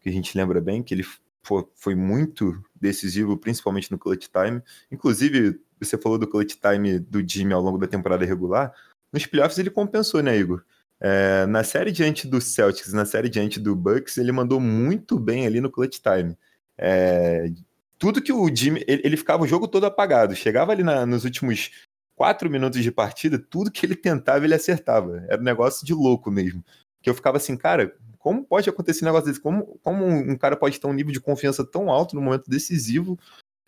Que a gente lembra bem, que ele foi, foi muito decisivo, principalmente no clutch time. Inclusive, você falou do clutch time do Jimmy ao longo da temporada regular. Nos playoffs ele compensou, né, Igor? É, na série diante do Celtics, na série diante do Bucks, ele mandou muito bem ali no clutch time. É, tudo que o Jimmy. Ele, ele, ficava o jogo todo apagado. Chegava ali na, nos últimos quatro minutos de partida, tudo que ele tentava, ele acertava. Era um negócio de louco mesmo. Que eu ficava assim, cara, como pode acontecer um negócio desse? Como, como um cara pode ter um nível de confiança tão alto no momento decisivo,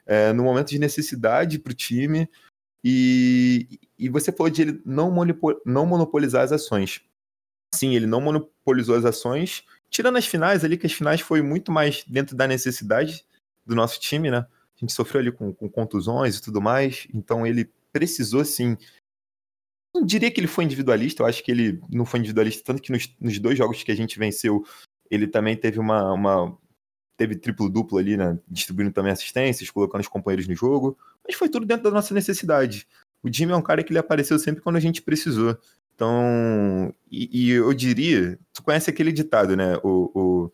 é, no momento de necessidade para o time? E, e você falou de ele não, não monopolizar as ações. Sim, ele não monopolizou as ações, tirando as finais ali, que as finais foi muito mais dentro da necessidade do nosso time, né? A gente sofreu ali com, com contusões e tudo mais, então ele precisou, sim. Não diria que ele foi individualista, eu acho que ele não foi individualista, tanto que nos, nos dois jogos que a gente venceu, ele também teve uma, uma teve triplo-duplo ali, né? Distribuindo também assistências, colocando os companheiros no jogo. Mas foi tudo dentro da nossa necessidade. O Jimmy é um cara que ele apareceu sempre quando a gente precisou. Então, e, e eu diria, tu conhece aquele ditado, né, o, o,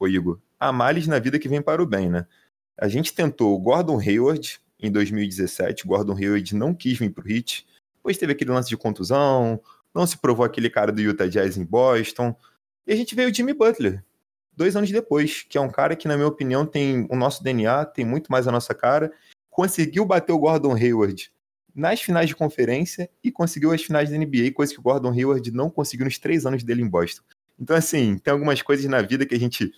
o Igor? Há males na vida que vem para o bem, né? A gente tentou o Gordon Hayward em 2017, Gordon Hayward não quis vir para o Heat, depois teve aquele lance de contusão, não se provou aquele cara do Utah Jazz em Boston, e a gente veio o Jimmy Butler, dois anos depois, que é um cara que, na minha opinião, tem o nosso DNA, tem muito mais a nossa cara, conseguiu bater o Gordon Hayward nas finais de conferência e conseguiu as finais da NBA, coisa que o Gordon Hayward não conseguiu nos três anos dele em Boston. Então, assim, tem algumas coisas na vida que a gente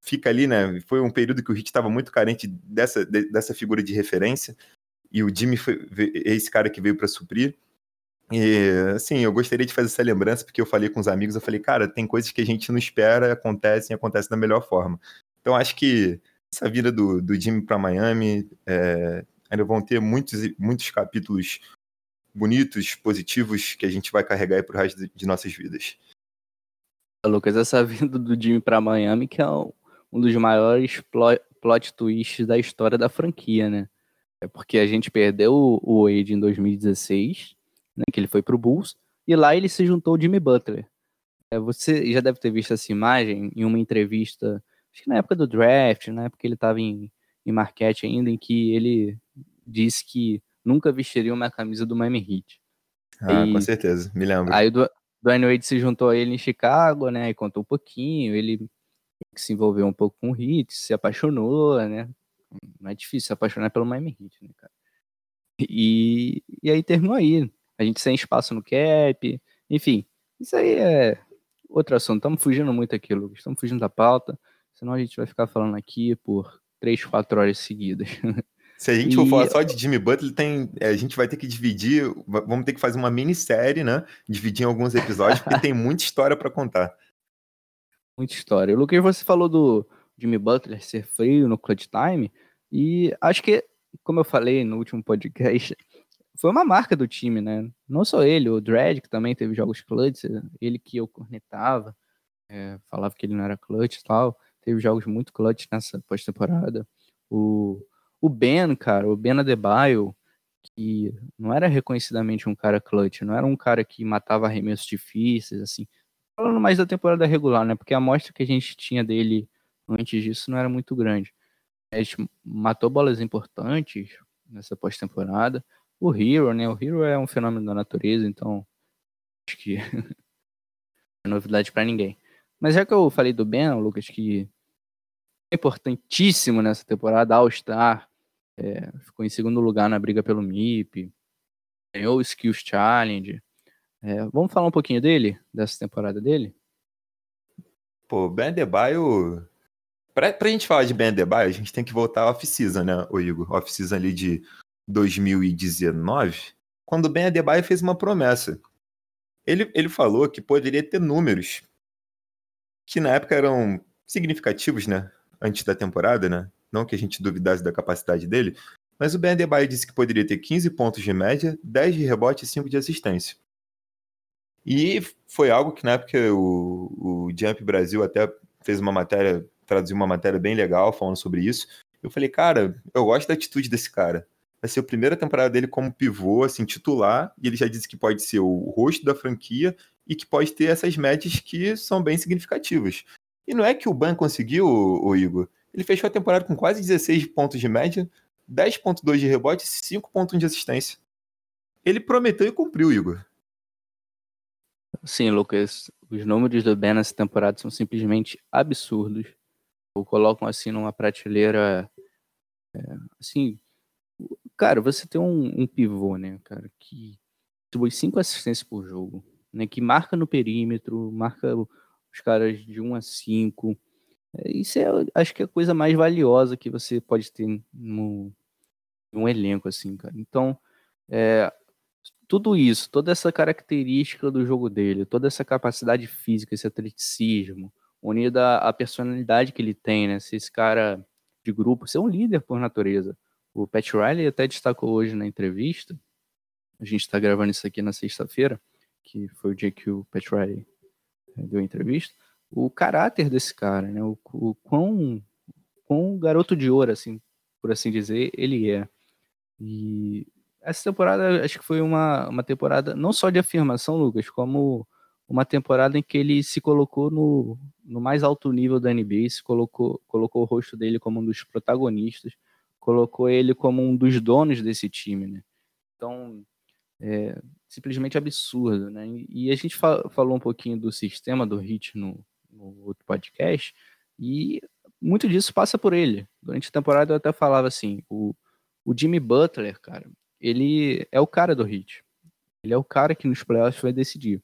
fica ali, né? Foi um período que o Heat estava muito carente dessa, dessa figura de referência e o Jimmy foi esse cara que veio para suprir. E, assim, eu gostaria de fazer essa lembrança, porque eu falei com os amigos, eu falei, cara, tem coisas que a gente não espera, acontecem, acontecem da melhor forma. Então, acho que essa vida do, do Jimmy para Miami é, ainda vão ter muitos, muitos capítulos bonitos, positivos, que a gente vai carregar aí pro resto de, nossas vidas. Lucas, essa vinda do Jimmy para Miami, que é um, um dos maiores plot, twists da história da franquia, né? É porque a gente perdeu o, Wade em 2016, né, que ele foi pro Bulls, e lá ele se juntou ao Jimmy Butler. É, você já deve ter visto essa imagem em uma entrevista, acho que na época do draft, na época que ele estava em, em Marquette ainda, em que ele disse que nunca vestiria uma camisa do Miami Heat. Ah, e, com certeza, me lembro. Aí o Dwayne Wade se juntou a ele em Chicago, né, e contou um pouquinho, ele se envolveu um pouco com o Heat, se apaixonou, né, não é difícil se apaixonar pelo Miami Heat, né, cara. E, e aí terminou aí a gente sem espaço no cap, enfim, isso aí é outro assunto. Estamos fugindo muito aqui, Lucas, estamos fugindo da pauta, senão a gente vai ficar falando aqui por três, quatro horas seguidas. Se a gente e... for falar só de Jimmy Butler, tem, é, a gente vai ter que dividir, vamos ter que fazer uma minissérie, né? Dividir em alguns episódios, porque tem muita história para contar. Muita história. O Lucas, você falou do Jimmy Butler ser frio no clutch time, e acho que, como eu falei no último podcast, foi uma marca do time, né? Não só ele, o Dredd, que também teve jogos clutch, ele que eu cornetava, é, falava que ele não era clutch e tal, teve jogos muito clutch nessa pós-temporada. O, o Ben, cara, o Ben Adebayo, que não era reconhecidamente um cara clutch, não era um cara que matava arremessos difíceis, assim. Falando mais da temporada regular, né? Porque a amostra que a gente tinha dele antes disso não era muito grande. A gente matou bolas importantes nessa pós-temporada o Hero, né? O Hero é um fenômeno da natureza, então acho que é novidade para ninguém. Mas já que eu falei do Ben, Lucas, que importantíssimo nessa temporada, All-Star, é, ficou em segundo lugar na briga pelo MIP, ganhou o Skills Challenge. É, vamos falar um pouquinho dele, dessa temporada dele? Pô, Ben Adebayo... Pra, pra gente falar de Ben Adebayo, a gente tem que voltar ao off-season, né, o Igor? Off-season ali de 2019, quando Ben Adebayo fez uma promessa. Ele, ele falou que poderia ter números que na época eram significativos, né? Antes da temporada, né? Não que a gente duvidasse da capacidade dele, mas o Ben Adebayo disse que poderia ter 15 pontos de média, 10 de rebote e 5 de assistência. E foi algo que na época o, o Jump Brasil até fez uma matéria, traduziu uma matéria bem legal falando sobre isso. Eu falei, cara, eu gosto da atitude desse cara. Vai ser a primeira temporada dele como pivô, assim, titular, e ele já disse que pode ser o rosto da franquia e que pode ter essas médias que são bem significativas. E não é que o Ban conseguiu, o Igor. Ele fechou a temporada com quase 16 pontos de média, 10.2 de rebote e 5.1 de assistência. Ele prometeu e cumpriu, Igor. Sim, Lucas. Os números do Ben nessa temporada são simplesmente absurdos. O colocam assim numa prateleira. É, assim. Cara, você tem um, um, pivô, né, cara, que distribui cinco assistências por jogo, né, que marca no perímetro, marca os caras de 1 a 5. É, isso é, acho que é a coisa mais valiosa que você pode ter no, um elenco, assim, cara. Então, é, tudo isso, toda essa característica do jogo dele, toda essa capacidade física, esse atleticismo, unida à personalidade que ele tem, né? Ser esse cara de grupo, ser um líder por natureza. O Pat Riley até destacou hoje na entrevista, a gente está gravando isso aqui na sexta-feira, que foi o dia que o Pat Riley deu entrevista, o caráter desse cara, né? O, o quão, quão garoto de ouro, assim, por assim dizer, ele é. E essa temporada acho que foi uma, uma temporada não só de afirmação, Lucas, como uma temporada em que ele se colocou no, no mais alto nível da NBA, se colocou, colocou o rosto dele como um dos protagonistas, colocou ele como um dos donos desse time, né? Então, é simplesmente absurdo, né? E a gente fa falou um pouquinho do sistema do Hit no, no outro podcast, e muito disso passa por ele. Durante a temporada eu até falava assim, o, o Jimmy Butler, cara, ele é o cara do Heat. Ele é o cara que nos playoffs vai decidir.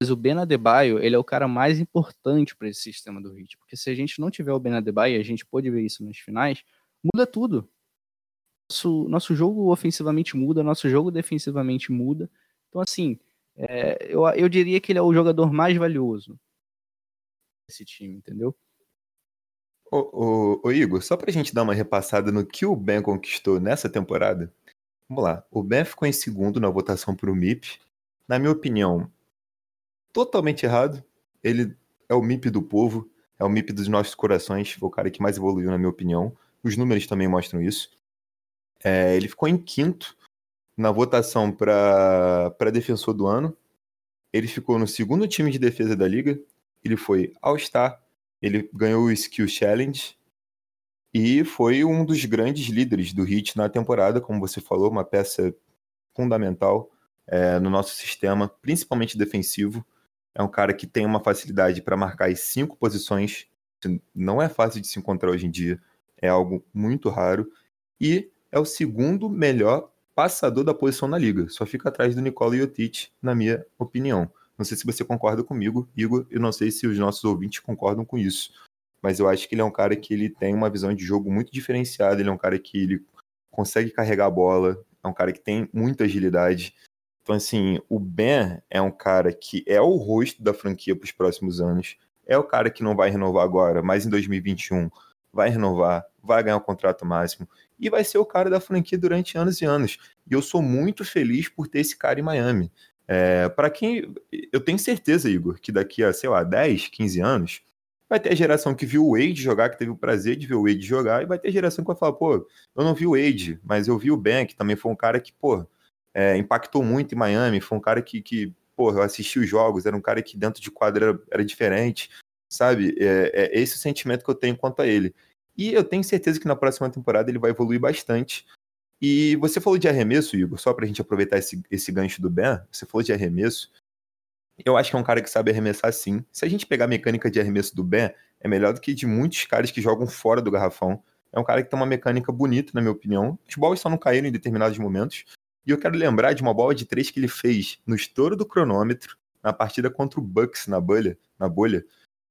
Mas o Ben Adebayo, ele é o cara mais importante para esse sistema do Heat. Porque se a gente não tiver o Ben Adebayo, a gente pode ver isso nas finais, muda tudo. Nosso, nosso jogo ofensivamente muda, nosso jogo defensivamente muda. Então, assim, é, eu, eu diria que ele é o jogador mais valioso desse time, entendeu? Ô, ô, ô Igor, só pra gente dar uma repassada no que o Ben conquistou nessa temporada, Vamos lá. O Ben ficou em segundo na votação para o MIP. Na minha opinião, totalmente errado. Ele é o MIP do povo, é o MIP dos nossos corações, foi o cara que mais evoluiu, na minha opinião. Os números também mostram isso. É, ele ficou em quinto na votação para defensor do ano. Ele ficou no segundo time de defesa da liga. Ele foi All-Star. Ele ganhou o Skill Challenge e foi um dos grandes líderes do Heat na temporada, como você falou, uma peça fundamental é, no nosso sistema, principalmente defensivo. É um cara que tem uma facilidade para marcar as cinco posições, não é fácil de se encontrar hoje em dia, é algo muito raro. E é o segundo melhor passador da posição na liga, só fica atrás do Nikola Jokic, na minha opinião. Não sei se você concorda comigo, Igor, e não sei se os nossos ouvintes concordam com isso mas eu acho que ele é um cara que ele tem uma visão de jogo muito diferenciada, ele é um cara que ele consegue carregar a bola, é um cara que tem muita agilidade. Então, assim, o Ben é um cara que é o rosto da franquia para os próximos anos. É o cara que não vai renovar agora, mas em 2021 vai renovar, vai ganhar o contrato máximo e vai ser o cara da franquia durante anos e anos. E eu sou muito feliz por ter esse cara em Miami. É, para quem. Eu tenho certeza, Igor, que daqui a, sei lá, 10, 15 anos, Vai ter a geração que viu o Wade jogar, que teve o prazer de ver o Wade jogar, e vai ter a geração que vai falar, pô, eu não vi o Wade, mas eu vi o Ben, que também foi um cara que, pô, é, impactou muito em Miami, foi um cara que, que pô, eu assisti os jogos, era um cara que dentro de quadra era, era diferente, sabe? É, é esse o sentimento que eu tenho quanto a ele. E eu tenho certeza que na próxima temporada ele vai evoluir bastante. E você falou de arremesso, Igor, só pra gente aproveitar esse, esse gancho do Ben, você falou de arremesso. Eu acho que é um cara que sabe arremessar sim. Se a gente pegar a mecânica de arremesso do Ben, é melhor do que de muitos caras que jogam fora do garrafão. É um cara que tem uma mecânica bonita, na minha opinião. As bolas só não caíram em determinados momentos. E eu quero lembrar de uma bola de três que ele fez no estouro do cronômetro, na partida contra o Bucks na bolha, na bolha,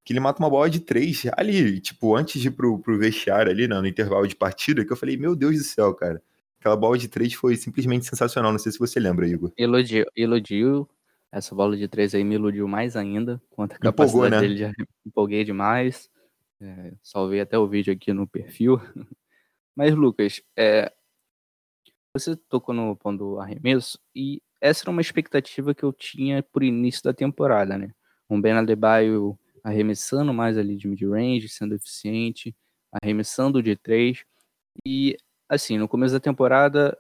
que ele mata uma bola de três ali, tipo, antes de ir pro, pro vestiário ali, né, no intervalo de partida, que eu falei, meu Deus do céu, cara. Aquela bola de três foi simplesmente sensacional. Não sei se você lembra, Igor. Elogio, elogio essa bola de três aí me iludiu mais ainda quanto a capacidade Empolgou, né? dele de empolguei demais. É, salvei até o vídeo aqui no perfil. Mas, Lucas, é, você tocou no ponto do arremesso e essa era uma expectativa que eu tinha por início da temporada, né? Um Ben Adebayo arremessando mais ali de mid-range, sendo eficiente, arremessando de três. E, assim, no começo da temporada,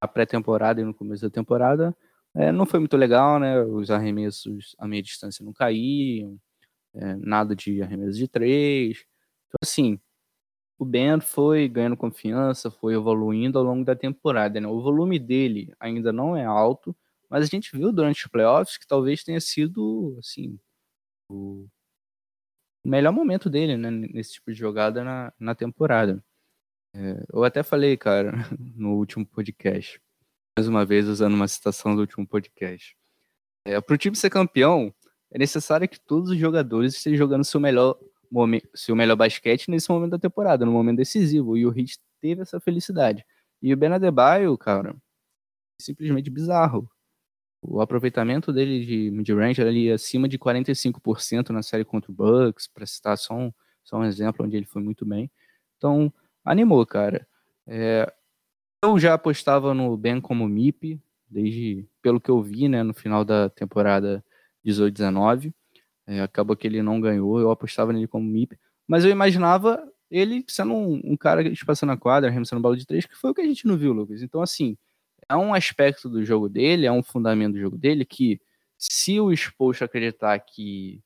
na pré-temporada e no começo da temporada, é, não foi muito legal, né? Os arremessos a meia distância não caíam, é, nada de arremesso de três. Então, assim, o Ben foi ganhando confiança, foi evoluindo ao longo da temporada. Né? O volume dele ainda não é alto, mas a gente viu durante os playoffs que talvez tenha sido assim o melhor momento dele né, nesse tipo de jogada na, na temporada. É, eu até falei, cara, no último podcast, mais uma vez usando uma citação do último podcast. É, Para o time ser campeão, é necessário que todos os jogadores estejam jogando seu melhor momento, seu melhor basquete nesse momento da temporada, no momento decisivo. E o Heat teve essa felicidade. E o Ben Adebayo, cara, simplesmente bizarro. O aproveitamento dele de mid-range ali acima de 45% na série contra o Bucks, para citar só um, só um exemplo onde ele foi muito bem. Então, animou, cara. É, eu já apostava no Ben como MIP, desde pelo que eu vi, né, no final da temporada 18-19. É, acabou que ele não ganhou, eu apostava nele como MIP, mas eu imaginava ele sendo um, um cara espaçando a quadra, arremessando bola de três, que foi o que a gente não viu, Lucas. Então, assim, é um aspecto do jogo dele, é um fundamento do jogo dele que, se o exposto acreditar que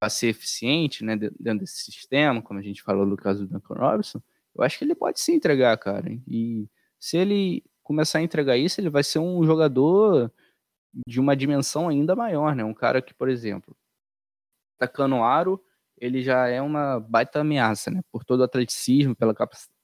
vai ser eficiente né, dentro desse sistema, como a gente falou no caso do Duncan Robinson, eu acho que ele pode se entregar, cara. E se ele começar a entregar isso, ele vai ser um jogador de uma dimensão ainda maior, né? Um cara que, por exemplo, tacando aro, ele já é uma baita ameaça, né? Por todo o atleticismo, pela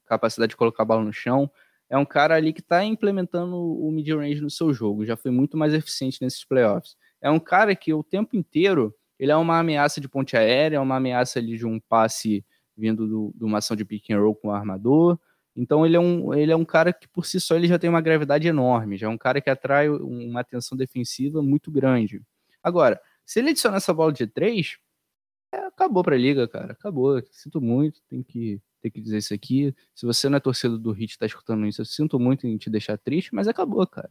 capacidade de colocar a bola no chão. É um cara ali que está implementando o mid-range no seu jogo, já foi muito mais eficiente nesses playoffs. É um cara que o tempo inteiro ele é uma ameaça de ponte aérea, é uma ameaça ali de um passe vindo do, de uma ação de pick and roll com o armador. Então ele é, um, ele é um cara que por si só ele já tem uma gravidade enorme, já é um cara que atrai uma atenção defensiva muito grande. Agora, se ele adicionar essa bola de três, é, acabou pra liga, cara. Acabou. Sinto muito, tem que, tem que dizer isso aqui. Se você não é torcedor do Hit tá escutando isso, eu sinto muito em te deixar triste, mas acabou, cara.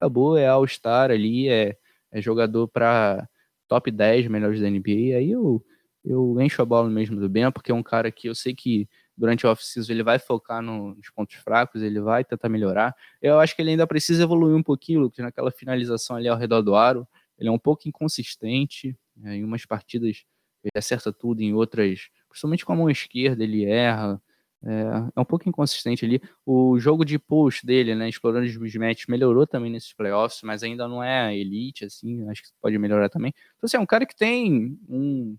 Acabou, é All-Star ali, é, é jogador pra top 10 melhores da NBA. Aí eu, eu encho a bola mesmo do Ben, porque é um cara que eu sei que durante o off-season ele vai focar no, nos pontos fracos, ele vai tentar melhorar. Eu acho que ele ainda precisa evoluir um pouquinho, Lucas, naquela finalização ali ao redor do aro. Ele é um pouco inconsistente. Né? Em umas partidas ele acerta tudo, em outras, principalmente com a mão esquerda, ele erra. É, é um pouco inconsistente ali. O jogo de push dele, né, explorando os mismatches, melhorou também nesses playoffs, mas ainda não é elite, assim, acho que pode melhorar também. Então, assim, é um cara que tem um,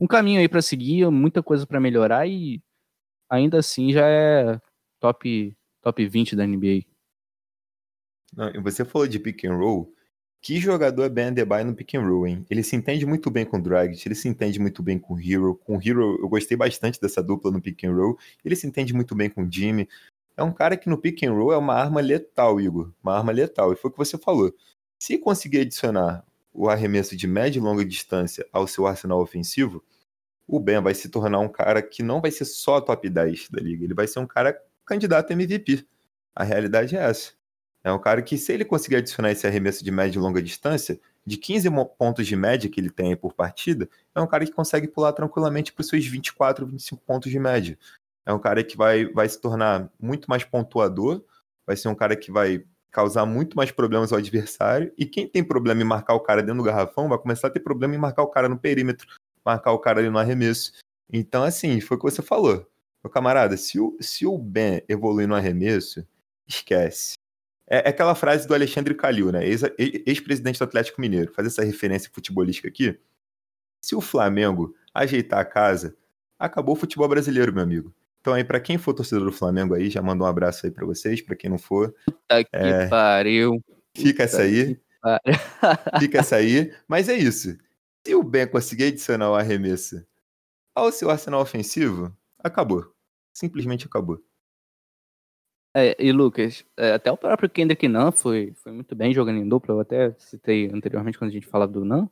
um caminho aí para seguir, muita coisa para melhorar e ainda assim já é top, top 20 da NBA. Não, você falou de pick and roll, que jogador é Ben Adebayo no pick and roll, hein? Ele se entende muito bem com o Dragic, ele se entende muito bem com o Hero. Com o Hero, eu gostei bastante dessa dupla no pick and roll. Ele se entende muito bem com o Jimmy. É um cara que no pick and roll é uma arma letal, Igor. Uma arma letal. E foi o que você falou. Se conseguir adicionar o arremesso de média e longa distância ao seu arsenal ofensivo, o Ben vai se tornar um cara que não vai ser só top 10 da liga. Ele vai ser um cara candidato a MVP. A realidade é essa. É um cara que, se ele conseguir adicionar esse arremesso de média e longa distância, de 15 pontos de média que ele tem por partida, é um cara que consegue pular tranquilamente para os seus 24, 25 pontos de média. É um cara que vai, vai se tornar muito mais pontuador, vai ser um cara que vai causar muito mais problemas ao adversário, e quem tem problema em marcar o cara dentro do garrafão vai começar a ter problema em marcar o cara no perímetro, marcar o cara ali no arremesso. Então, assim, foi o que você falou. Meu camarada, se o, se o Ben evoluir no arremesso, esquece. É, é aquela frase do Alexandre Calil, né? Ex-presidente do Atlético Mineiro. Fazer essa referência futebolística aqui. Se o Flamengo ajeitar a casa, acabou o futebol brasileiro, meu amigo. Então aí, para quem for torcedor do Flamengo aí, já manda um abraço aí para vocês. Para quem não for. Puta que é... pariu. Fica essa aí. Fica essa aí. Mas é isso. Se o Ben conseguir adicionar o arremesso ao seu arsenal ofensivo, acabou. Simplesmente acabou. É, e Lucas, é, até o próprio Kendrick Nunn foi, foi muito bem jogando em dupla. Eu até citei anteriormente quando a gente falava do Nunn.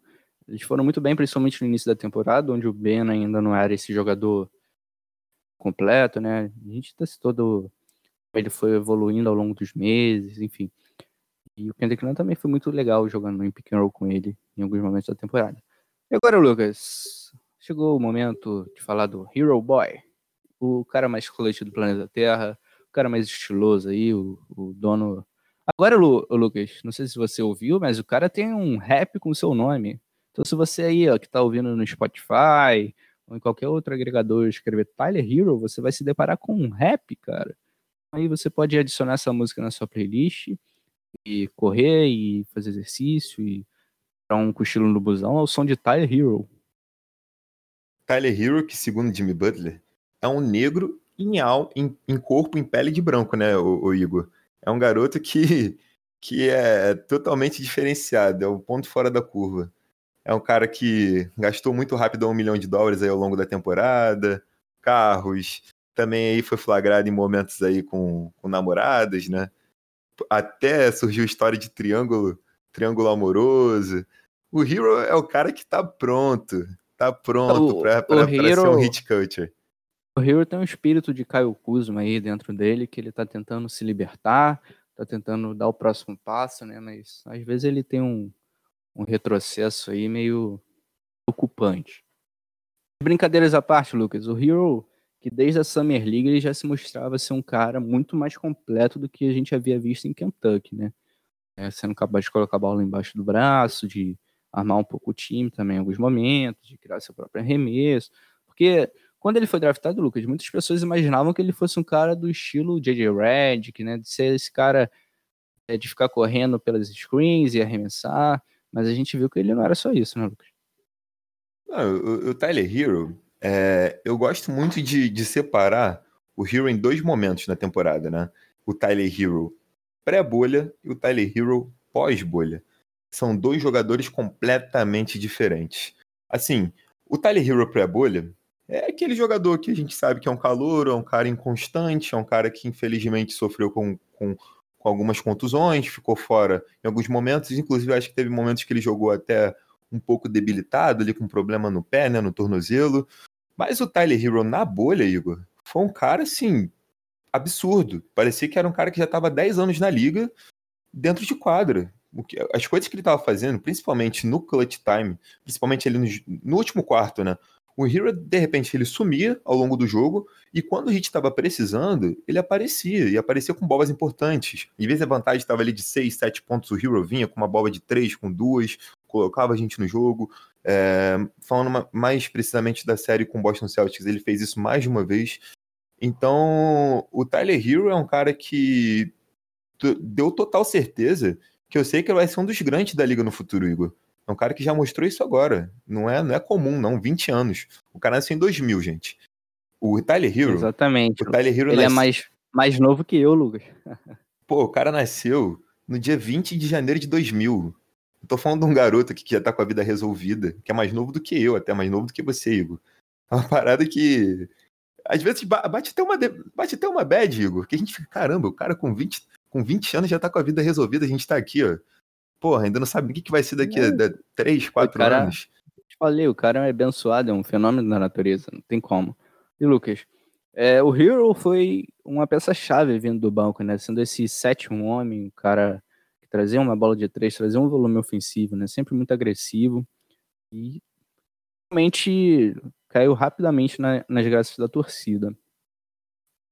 Eles foram muito bem, principalmente no início da temporada, onde o Ben ainda não era esse jogador completo, né? A gente até citou do... Ele foi evoluindo ao longo dos meses, enfim. E o Kendrick Nunn também foi muito legal jogando em pick and roll com ele em alguns momentos da temporada. E agora, Lucas, chegou o momento de falar do Hero Boy, o cara mais clutch do planeta Terra, cara mais estiloso aí, o, o dono. Agora, Lu, Lucas, não sei se você ouviu, mas o cara tem um rap com o seu nome. Então, se você aí, ó, que tá ouvindo no Spotify ou em qualquer outro agregador escrever Tyler Hero, você vai se deparar com um rap, cara. Aí você pode adicionar essa música na sua playlist e correr e fazer exercício e para um cochilo no busão ao som de Tyler Hero. Tyler Hero, que segundo Jimmy Butler, é um negro em, al, em, em corpo, em pele de branco, né, o, o, Igor? É um garoto que, que é totalmente diferenciado, é o ponto fora da curva. É um cara que gastou muito rápido um milhão de dólares aí ao longo da temporada, carros, também aí foi flagrado em momentos aí com, com namoradas, né? até surgiu história de triângulo, triângulo amoroso. O Hero é o cara que tá pronto, tá pronto para ser um hit culture. O Hero tem um espírito de Caio Kuzma aí dentro dele, que ele tá tentando se libertar, tá tentando dar o próximo passo, né? Mas às vezes ele tem um, um retrocesso aí meio ocupante. Brincadeiras à parte, Lucas, o Hero que desde a Summer League ele já se mostrava ser um cara muito mais completo do que a gente havia visto em Kentucky, né? É, sendo capaz de colocar a bola embaixo do braço, de armar um pouco o time também em alguns momentos, de criar seu próprio arremesso. Porque quando ele foi draftado, Lucas, muitas pessoas imaginavam que ele fosse um cara do estilo J.J. Redick, né? De ser esse cara é, de ficar correndo pelas screens e arremessar. Mas a gente viu que ele não era só isso, né, Lucas? Não, o, o Tyler Hero, é, eu gosto muito de, de separar o Hero em dois momentos na temporada, né? O Tyler Hero pré-bolha e o Tyler Hero pós-bolha. São dois jogadores completamente diferentes. Assim, o Tyler Hero pré-bolha é aquele jogador que a gente sabe que é um calor, é um cara inconstante, é um cara que infelizmente sofreu com, com, com algumas contusões, ficou fora em alguns momentos, inclusive acho que teve momentos que ele jogou até um pouco debilitado, ali com problema no pé, né, no tornozelo. Mas o Tyler Hero na bolha, Igor, foi um cara assim absurdo. Parecia que era um cara que já estava 10 anos na liga dentro de quadra. As coisas que ele estava fazendo, principalmente no clutch time, principalmente ali no, no último quarto, né? O Hero, de repente, ele sumia ao longo do jogo e quando o Hit estava precisando, ele aparecia, e aparecia com bolas importantes. Em vez a vantagem estava ali de 6, 7 pontos, o Hero vinha com uma bola de 3, com duas, colocava a gente no jogo. É, falando mais precisamente da série com o Boston Celtics, ele fez isso mais de uma vez. Então, o Tyler Hero é um cara que deu total certeza que eu sei que ele vai ser um dos grandes da liga no futuro, Igor. É um cara que já mostrou isso agora. Não é, não é comum, não. 20 anos. O cara nasceu em 2000, gente. O Tyler Hero. Exatamente. O Tyler Hero ele é mais, mais novo que eu, Lucas. Pô, o cara nasceu no dia 20 de janeiro de 2000. Eu tô falando de um garoto aqui que já tá com a vida resolvida, que é mais novo do que eu, até mais novo do que você, Igor. É uma parada que. Às vezes bate até uma, bate até uma bad, Igor, que a gente fica, caramba, o cara com 20, com 20 anos já tá com a vida resolvida, a gente tá aqui, ó. Porra, ainda não sabe o que, que vai ser daqui a 3, 4 cara, anos. Te falei, o cara é abençoado, é um fenômeno da natureza, não tem como. E Lucas, é, o Hero foi uma peça-chave vindo do banco, né? Sendo esse sétimo homem, um cara trazer uma bola de três, trazer um volume ofensivo, né? Sempre muito agressivo. E realmente caiu rapidamente na, nas graças da torcida.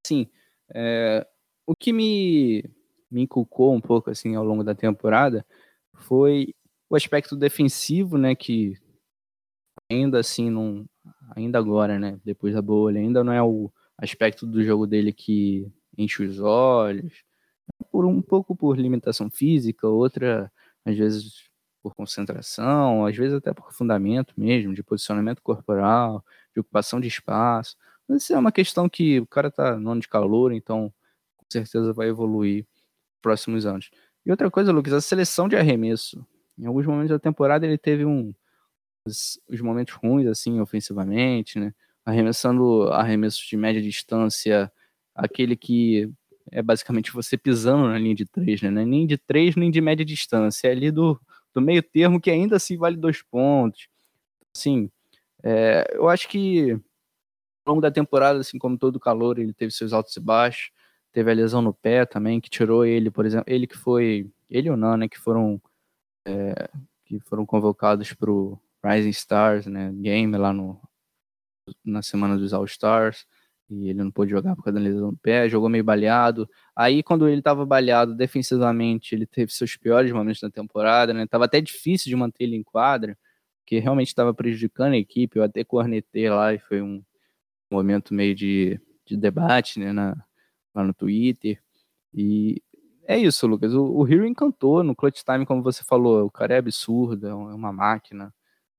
Sim, é, o que me, me inculcou um pouco assim ao longo da temporada foi o aspecto defensivo, né? Que ainda assim não, ainda agora, né? Depois da bolha, ainda não é o aspecto do jogo dele que enche os olhos, por um pouco por limitação física, outra às vezes por concentração, às vezes até por fundamento mesmo, de posicionamento corporal, de ocupação de espaço. Mas isso é uma questão que o cara tá no ano de calor, então com certeza vai evoluir nos próximos anos. E outra coisa, Lucas, a seleção de arremesso. Em alguns momentos da temporada ele teve um os, os momentos ruins assim ofensivamente, né? Arremessando arremessos de média distância, aquele que é basicamente você pisando na linha de três, né? É nem de três, nem de média distância. É ali do, do meio termo que ainda assim vale dois pontos. Assim, é, eu acho que ao longo da temporada, assim como todo calor, ele teve seus altos e baixos. Teve a lesão no pé também, que tirou ele, por exemplo, ele que foi ele e o Nan, né, que foram, é, que foram convocados para o Rising Stars, né, game lá no, na semana dos All Stars, e ele não pôde jogar por causa da lesão no pé, jogou meio baleado. Aí, quando ele estava baleado defensivamente, ele teve seus piores momentos na temporada, né? Tava até difícil de manter ele em quadra, porque realmente estava prejudicando a equipe. Eu até cornetei lá e foi um momento meio de, de debate, né? Na, lá no Twitter. E é isso, Lucas. O, o Hero encantou no clutch time, como você falou. O cara é absurdo, é, é uma máquina,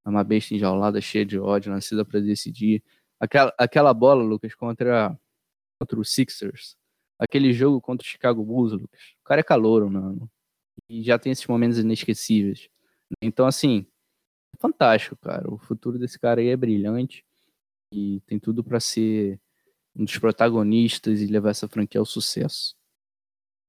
é uma besta enjaulada, cheia de ódio, nascida para decidir. Aquela, aquela bola, Lucas, contra, contra o Sixers, aquele jogo contra o Chicago Bulls, Lucas. O cara é calor, mano. E já tem esses momentos inesquecíveis. Então, assim, é fantástico, cara. O futuro desse cara aí é brilhante e tem tudo para ser um dos protagonistas e levar essa franquia ao sucesso.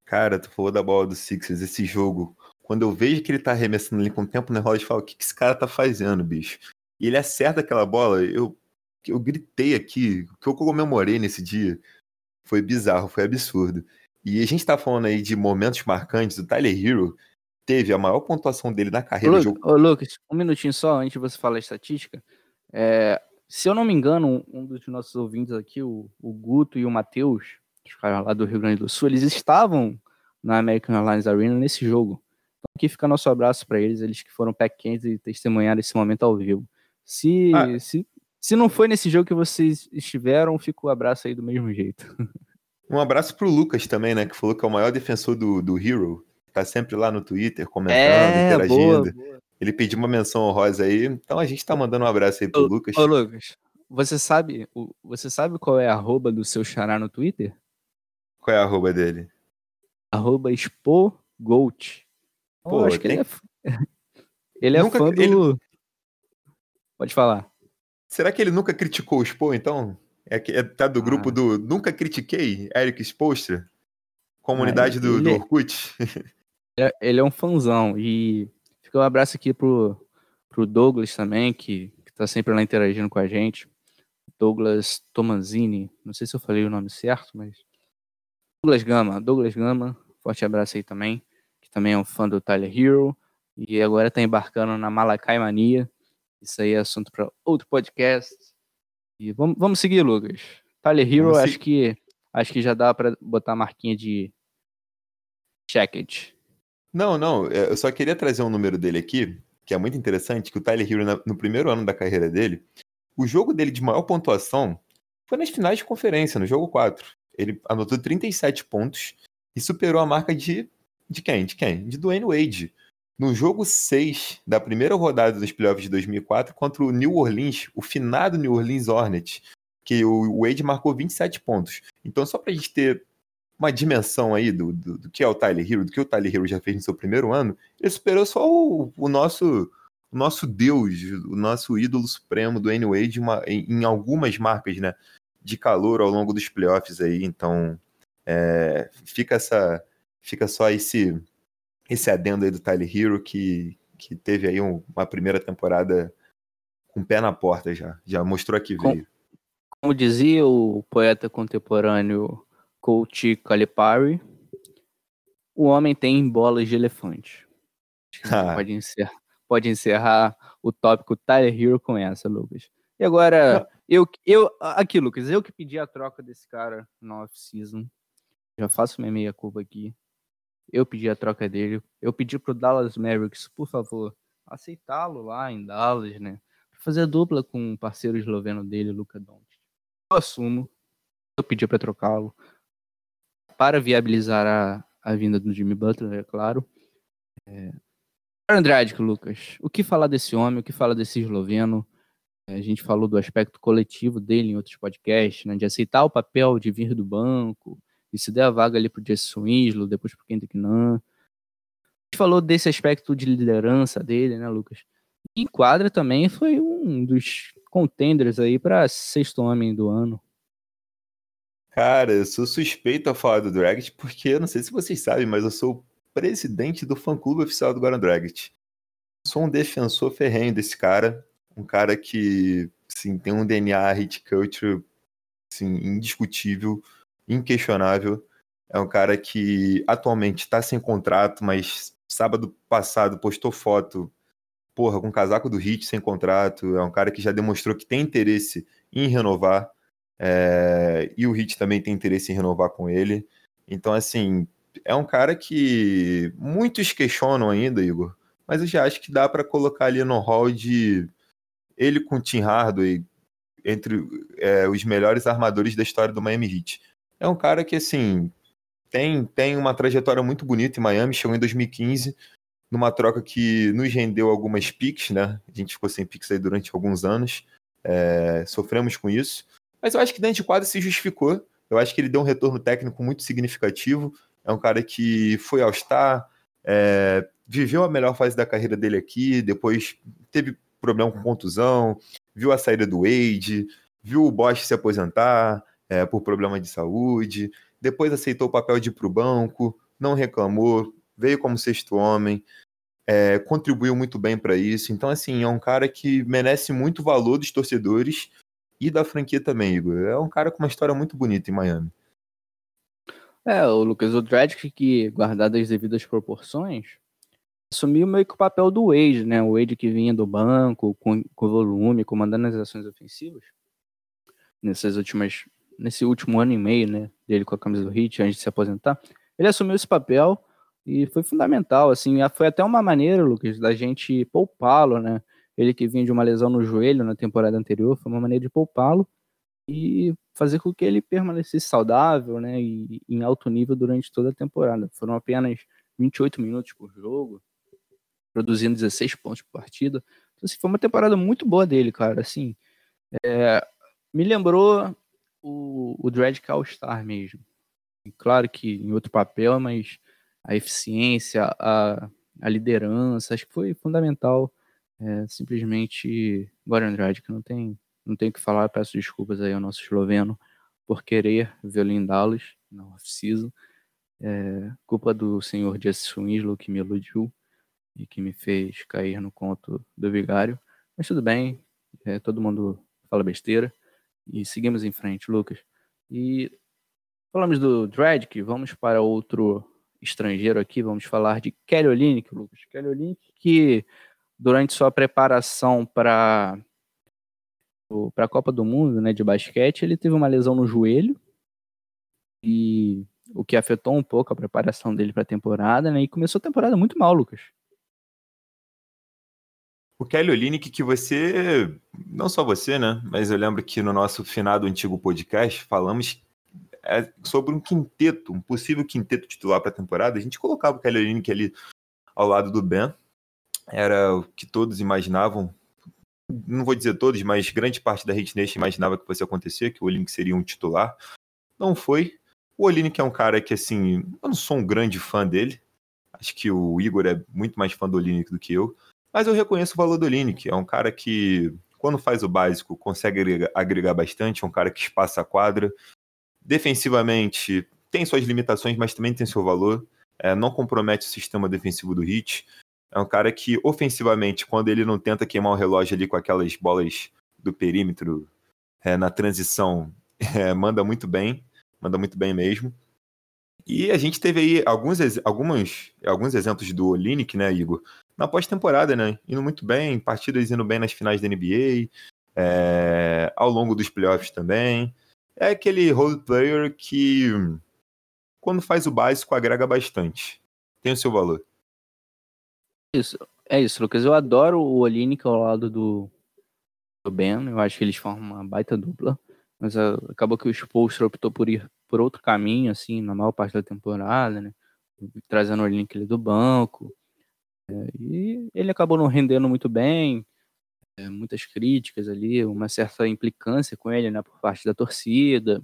Cara, tu falou da bola do Sixers, esse jogo. Quando eu vejo que ele tá arremessando ali com o tempo na roda, eu falo, o que, que esse cara tá fazendo, bicho? E ele acerta aquela bola, eu, eu gritei aqui, o que eu comemorei nesse dia foi bizarro, foi absurdo. E a gente tá falando aí de momentos marcantes, o Tyler Hero teve a maior pontuação dele na carreira. Ô, jogo... Ô, Lucas, um minutinho só, antes de você falar a estatística. É, se eu não me engano, um dos nossos ouvintes aqui, o, o Guto e o Matheus, os caras lá do Rio Grande do Sul, eles estavam na American Airlines Arena nesse jogo. Então aqui fica nosso abraço para eles, eles que foram pack quentes e testemunharam esse momento ao vivo. Se, ah. se, se não foi nesse jogo que vocês estiveram, fica o abraço aí do mesmo jeito. Um abraço pro Lucas também, né? Que falou que é o maior defensor do, do Hero. Tá sempre lá no Twitter, comentando, é, interagindo. Boa, boa. Ele pediu uma menção honrosa aí, então a gente tá mandando um abraço aí pro ô, Lucas. Ô, Lucas, você sabe, você sabe qual é a arroba do seu xará no Twitter? Qual é a arroba dele? Arroba expogold. Pô, acho que tem... ele é, ele é nunca, fã do... Ele... Pode falar. Será que ele nunca criticou o Expo, então? É, é tá do grupo ah. do Nunca Critiquei, Eric Expostra? Comunidade ah, do, do Orkut? É, ele é um fãzão. E fica um abraço aqui pro, pro Douglas também, que, que tá sempre lá interagindo com a gente. Douglas Tomanzini. Não sei se eu falei o nome certo, mas. Douglas Gama. Douglas Gama, forte abraço aí também. Que também é um fã do Tyler Hero. E agora tá embarcando na Malakai Mania. Isso aí é assunto para outro podcast. E vamos, vamos seguir, Lucas. Tyler Hero, acho que acho que já dá para botar a marquinha de checked. Não, não, é, eu só queria trazer um número dele aqui, que é muito interessante, que o Tyler Hero, no primeiro ano da carreira dele, o jogo dele de maior pontuação foi nas finais de conferência, no jogo 4. Ele anotou 37 pontos e superou a marca de. De quem? De quem? De Dwayne Wade. No jogo 6 da primeira rodada dos playoffs de 2004 contra o New Orleans, o finado New Orleans Hornets, que o Wade marcou 27 pontos. Então, só pra gente ter uma dimensão aí do, do, do, que é o Tyler Hero, do que o Tyler Hero já fez no seu primeiro ano, ele superou só o, o nosso o nosso deus, o nosso ídolo supremo do Wade uma, em, em, algumas marcas, né, de calor ao longo dos playoffs aí, então é, fica essa, fica só esse, esse adendo aí do Tyler Hero que, que teve aí um, uma primeira temporada com o pé na porta já, já mostrou que veio. Como dizia o poeta contemporâneo Coach Calipari, o homem tem bolas de elefante. Ah. Pode encerrar pode encerrar o tópico Tyler Hero com essa, Lucas. E agora, eu, eu aqui, Lucas, eu que pedi a troca desse cara no off-season. Já faço minha meia curva aqui. Eu pedi a troca dele. Eu pedi pro Dallas Mavericks, por favor, aceitá-lo lá em Dallas, né? Pra fazer dupla com o parceiro esloveno dele, Luca Doncic. Eu assumo. Eu pedi para trocá-lo para viabilizar a, a vinda do Jimmy Butler, é claro. É, Andrade, Lucas, o que falar desse homem, o que falar desse esloveno? É, a gente falou do aspecto coletivo dele em outros podcasts, né, de aceitar o papel de vir do banco, e se der a vaga ali para o Jason Winslow, depois para o Kendrick Nunn. A gente falou desse aspecto de liderança dele, né, Lucas? E em quadra também foi um dos contenders aí para sexto homem do ano. Cara, eu sou suspeito a falar do Dragic porque eu não sei se vocês sabem, mas eu sou presidente do fã-clube oficial do Goran Dragic. Sou um defensor ferrenho desse cara, um cara que assim, tem um DNA hit culture assim, indiscutível, inquestionável. É um cara que atualmente está sem contrato, mas sábado passado postou foto, porra, com casaco do Hit sem contrato. É um cara que já demonstrou que tem interesse em renovar. É... e o Hit também tem interesse em renovar com ele. Então, assim, é um cara que muitos questionam ainda, Igor, mas eu já acho que dá para colocar ali no hall de ele com o Tim Hardaway entre é, os melhores armadores da história do Miami Heat. É um cara que, assim, tem, tem uma trajetória muito bonita em Miami, chegou em 2015, numa troca que nos rendeu algumas picks, né? A gente ficou sem picks aí durante alguns anos, é, sofremos com isso. Mas eu acho que dentro de quadro se justificou. Eu acho que ele deu um retorno técnico muito significativo. É um cara que foi ao Star, é, viveu a melhor fase da carreira dele aqui, depois teve problema com contusão, viu a saída do Wade, viu o Bosch se aposentar é, por problema de saúde, depois aceitou o papel de ir para o banco, não reclamou, veio como sexto homem, é, contribuiu muito bem para isso. Então, assim, é um cara que merece muito valor dos torcedores e da franquia também, Igor. É um cara com uma história muito bonita em Miami. É, o Lucas, o Dredd, que guardado as devidas proporções, assumiu meio que o papel do Wade, né? O Wade que vinha do banco, com, com volume, comandando as ações ofensivas. Nessas últimas, nesse último ano e meio, né? Dele com a camisa do Heat, antes de se aposentar. Ele assumiu esse papel e foi fundamental, assim. Foi até uma maneira, Lucas, da gente poupá-lo, né? Ele que vinha de uma lesão no joelho na temporada anterior, foi uma maneira de poupá-lo e fazer com que ele permanecesse saudável, né? E em alto nível durante toda a temporada. Foram apenas 28 minutos por jogo, produzindo 16 pontos por partida. Então, assim, foi uma temporada muito boa dele, cara. Assim, é, me lembrou o, o Dredd All-Star mesmo. Claro que em outro papel, mas a eficiência, a, a liderança, acho que foi fundamental. É, simplesmente Goran que não tem não tem o que falar, peço desculpas aí ao nosso esloveno por querer vê-lo em Dallas, não off-season. É, culpa do senhor Jesse Winslow que me iludiu e que me fez cair no conto do vigário. Mas tudo bem, é, todo mundo fala besteira. E seguimos em frente, Lucas. E falamos do Dredd, vamos para outro estrangeiro aqui, vamos falar de Kelly Olynyk, Lucas. Kelly Olynyk que durante sua preparação para para a Copa do Mundo, né, de basquete, ele teve uma lesão no joelho e o que afetou um pouco a preparação dele para a temporada, né? E começou a temporada muito mal, Lucas o Kelly Olynyk que você, não só você, né, mas eu lembro que no nosso finado antigo podcast falamos é, sobre um quinteto, um possível quinteto titular para a temporada. A gente colocava o Kelly Olynyk ali ao lado do Ben, era o que todos imaginavam, não vou dizer todos, mas grande parte da Hit Nation imaginava que fosse acontecer, que o Olynyk seria um titular. Não foi. O Olynyk é um cara que, assim, eu não sou um grande fã dele. Acho que o Igor é muito mais fã do Olynyk do que eu. Mas eu reconheço o valor do Lineker. É um cara que, quando faz o básico, consegue agregar, agregar bastante. É um cara que espaça a quadra. Defensivamente, tem suas limitações, mas também tem seu valor. É, não compromete o sistema defensivo do Hit. É um cara que, ofensivamente, quando ele não tenta queimar o relógio ali com aquelas bolas do perímetro é, na transição, é, manda muito bem. Manda muito bem mesmo. E a gente teve aí alguns, algumas, alguns exemplos do Olinick, né, Igor? Na pós-temporada, né? Indo muito bem, partidas indo bem nas finais da NBA, é, ao longo dos playoffs também. É aquele role player que, quando faz o básico, agrega bastante. Tem o seu valor. Isso, é isso, Lucas. Eu adoro o Olinick ao lado do, do Ben. Eu acho que eles formam uma baita dupla. Mas uh, acabou que o Spolstra optou por ir por outro caminho, assim, na maior parte da temporada, né? Trazendo o link ali do banco. É, e ele acabou não rendendo muito bem, é, muitas críticas ali, uma certa implicância com ele, né, por parte da torcida.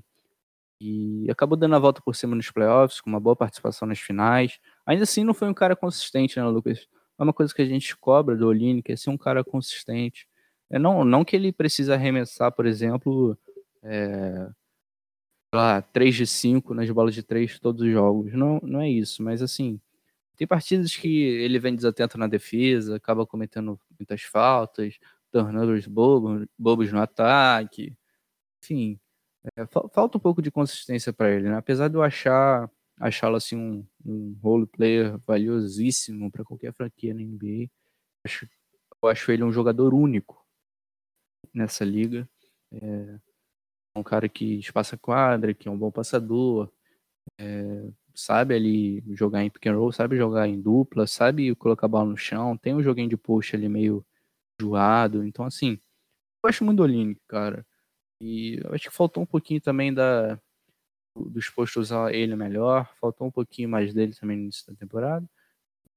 E acabou dando a volta por cima nos playoffs, com uma boa participação nas finais. Ainda assim, não foi um cara consistente, né, Lucas? É uma coisa que a gente cobra do Olini, que é ser um cara consistente. É não, não que ele precisa arremessar, por exemplo, é, lá, 3 de 5 nas bolas de 3 todos os jogos. Não, não é isso, mas assim, tem partidas que ele vem desatento na defesa, acaba cometendo muitas faltas, turnovers bobos, bobos no ataque. Enfim, é, falta um pouco de consistência para ele, né? Apesar de eu achar achá-lo assim um, um role player valiosíssimo para qualquer franquia na NBA. Acho, eu acho ele um jogador único nessa liga. É um cara que espaça quadra, que é um bom passador, é, sabe ali jogar em pick and roll, sabe jogar em dupla, sabe colocar a bola no chão, tem um joguinho de post ali meio joado, então assim, eu acho muito do cara. E eu acho que faltou um pouquinho também da dos postos usar ele melhor, faltou um pouquinho mais dele também no início da temporada.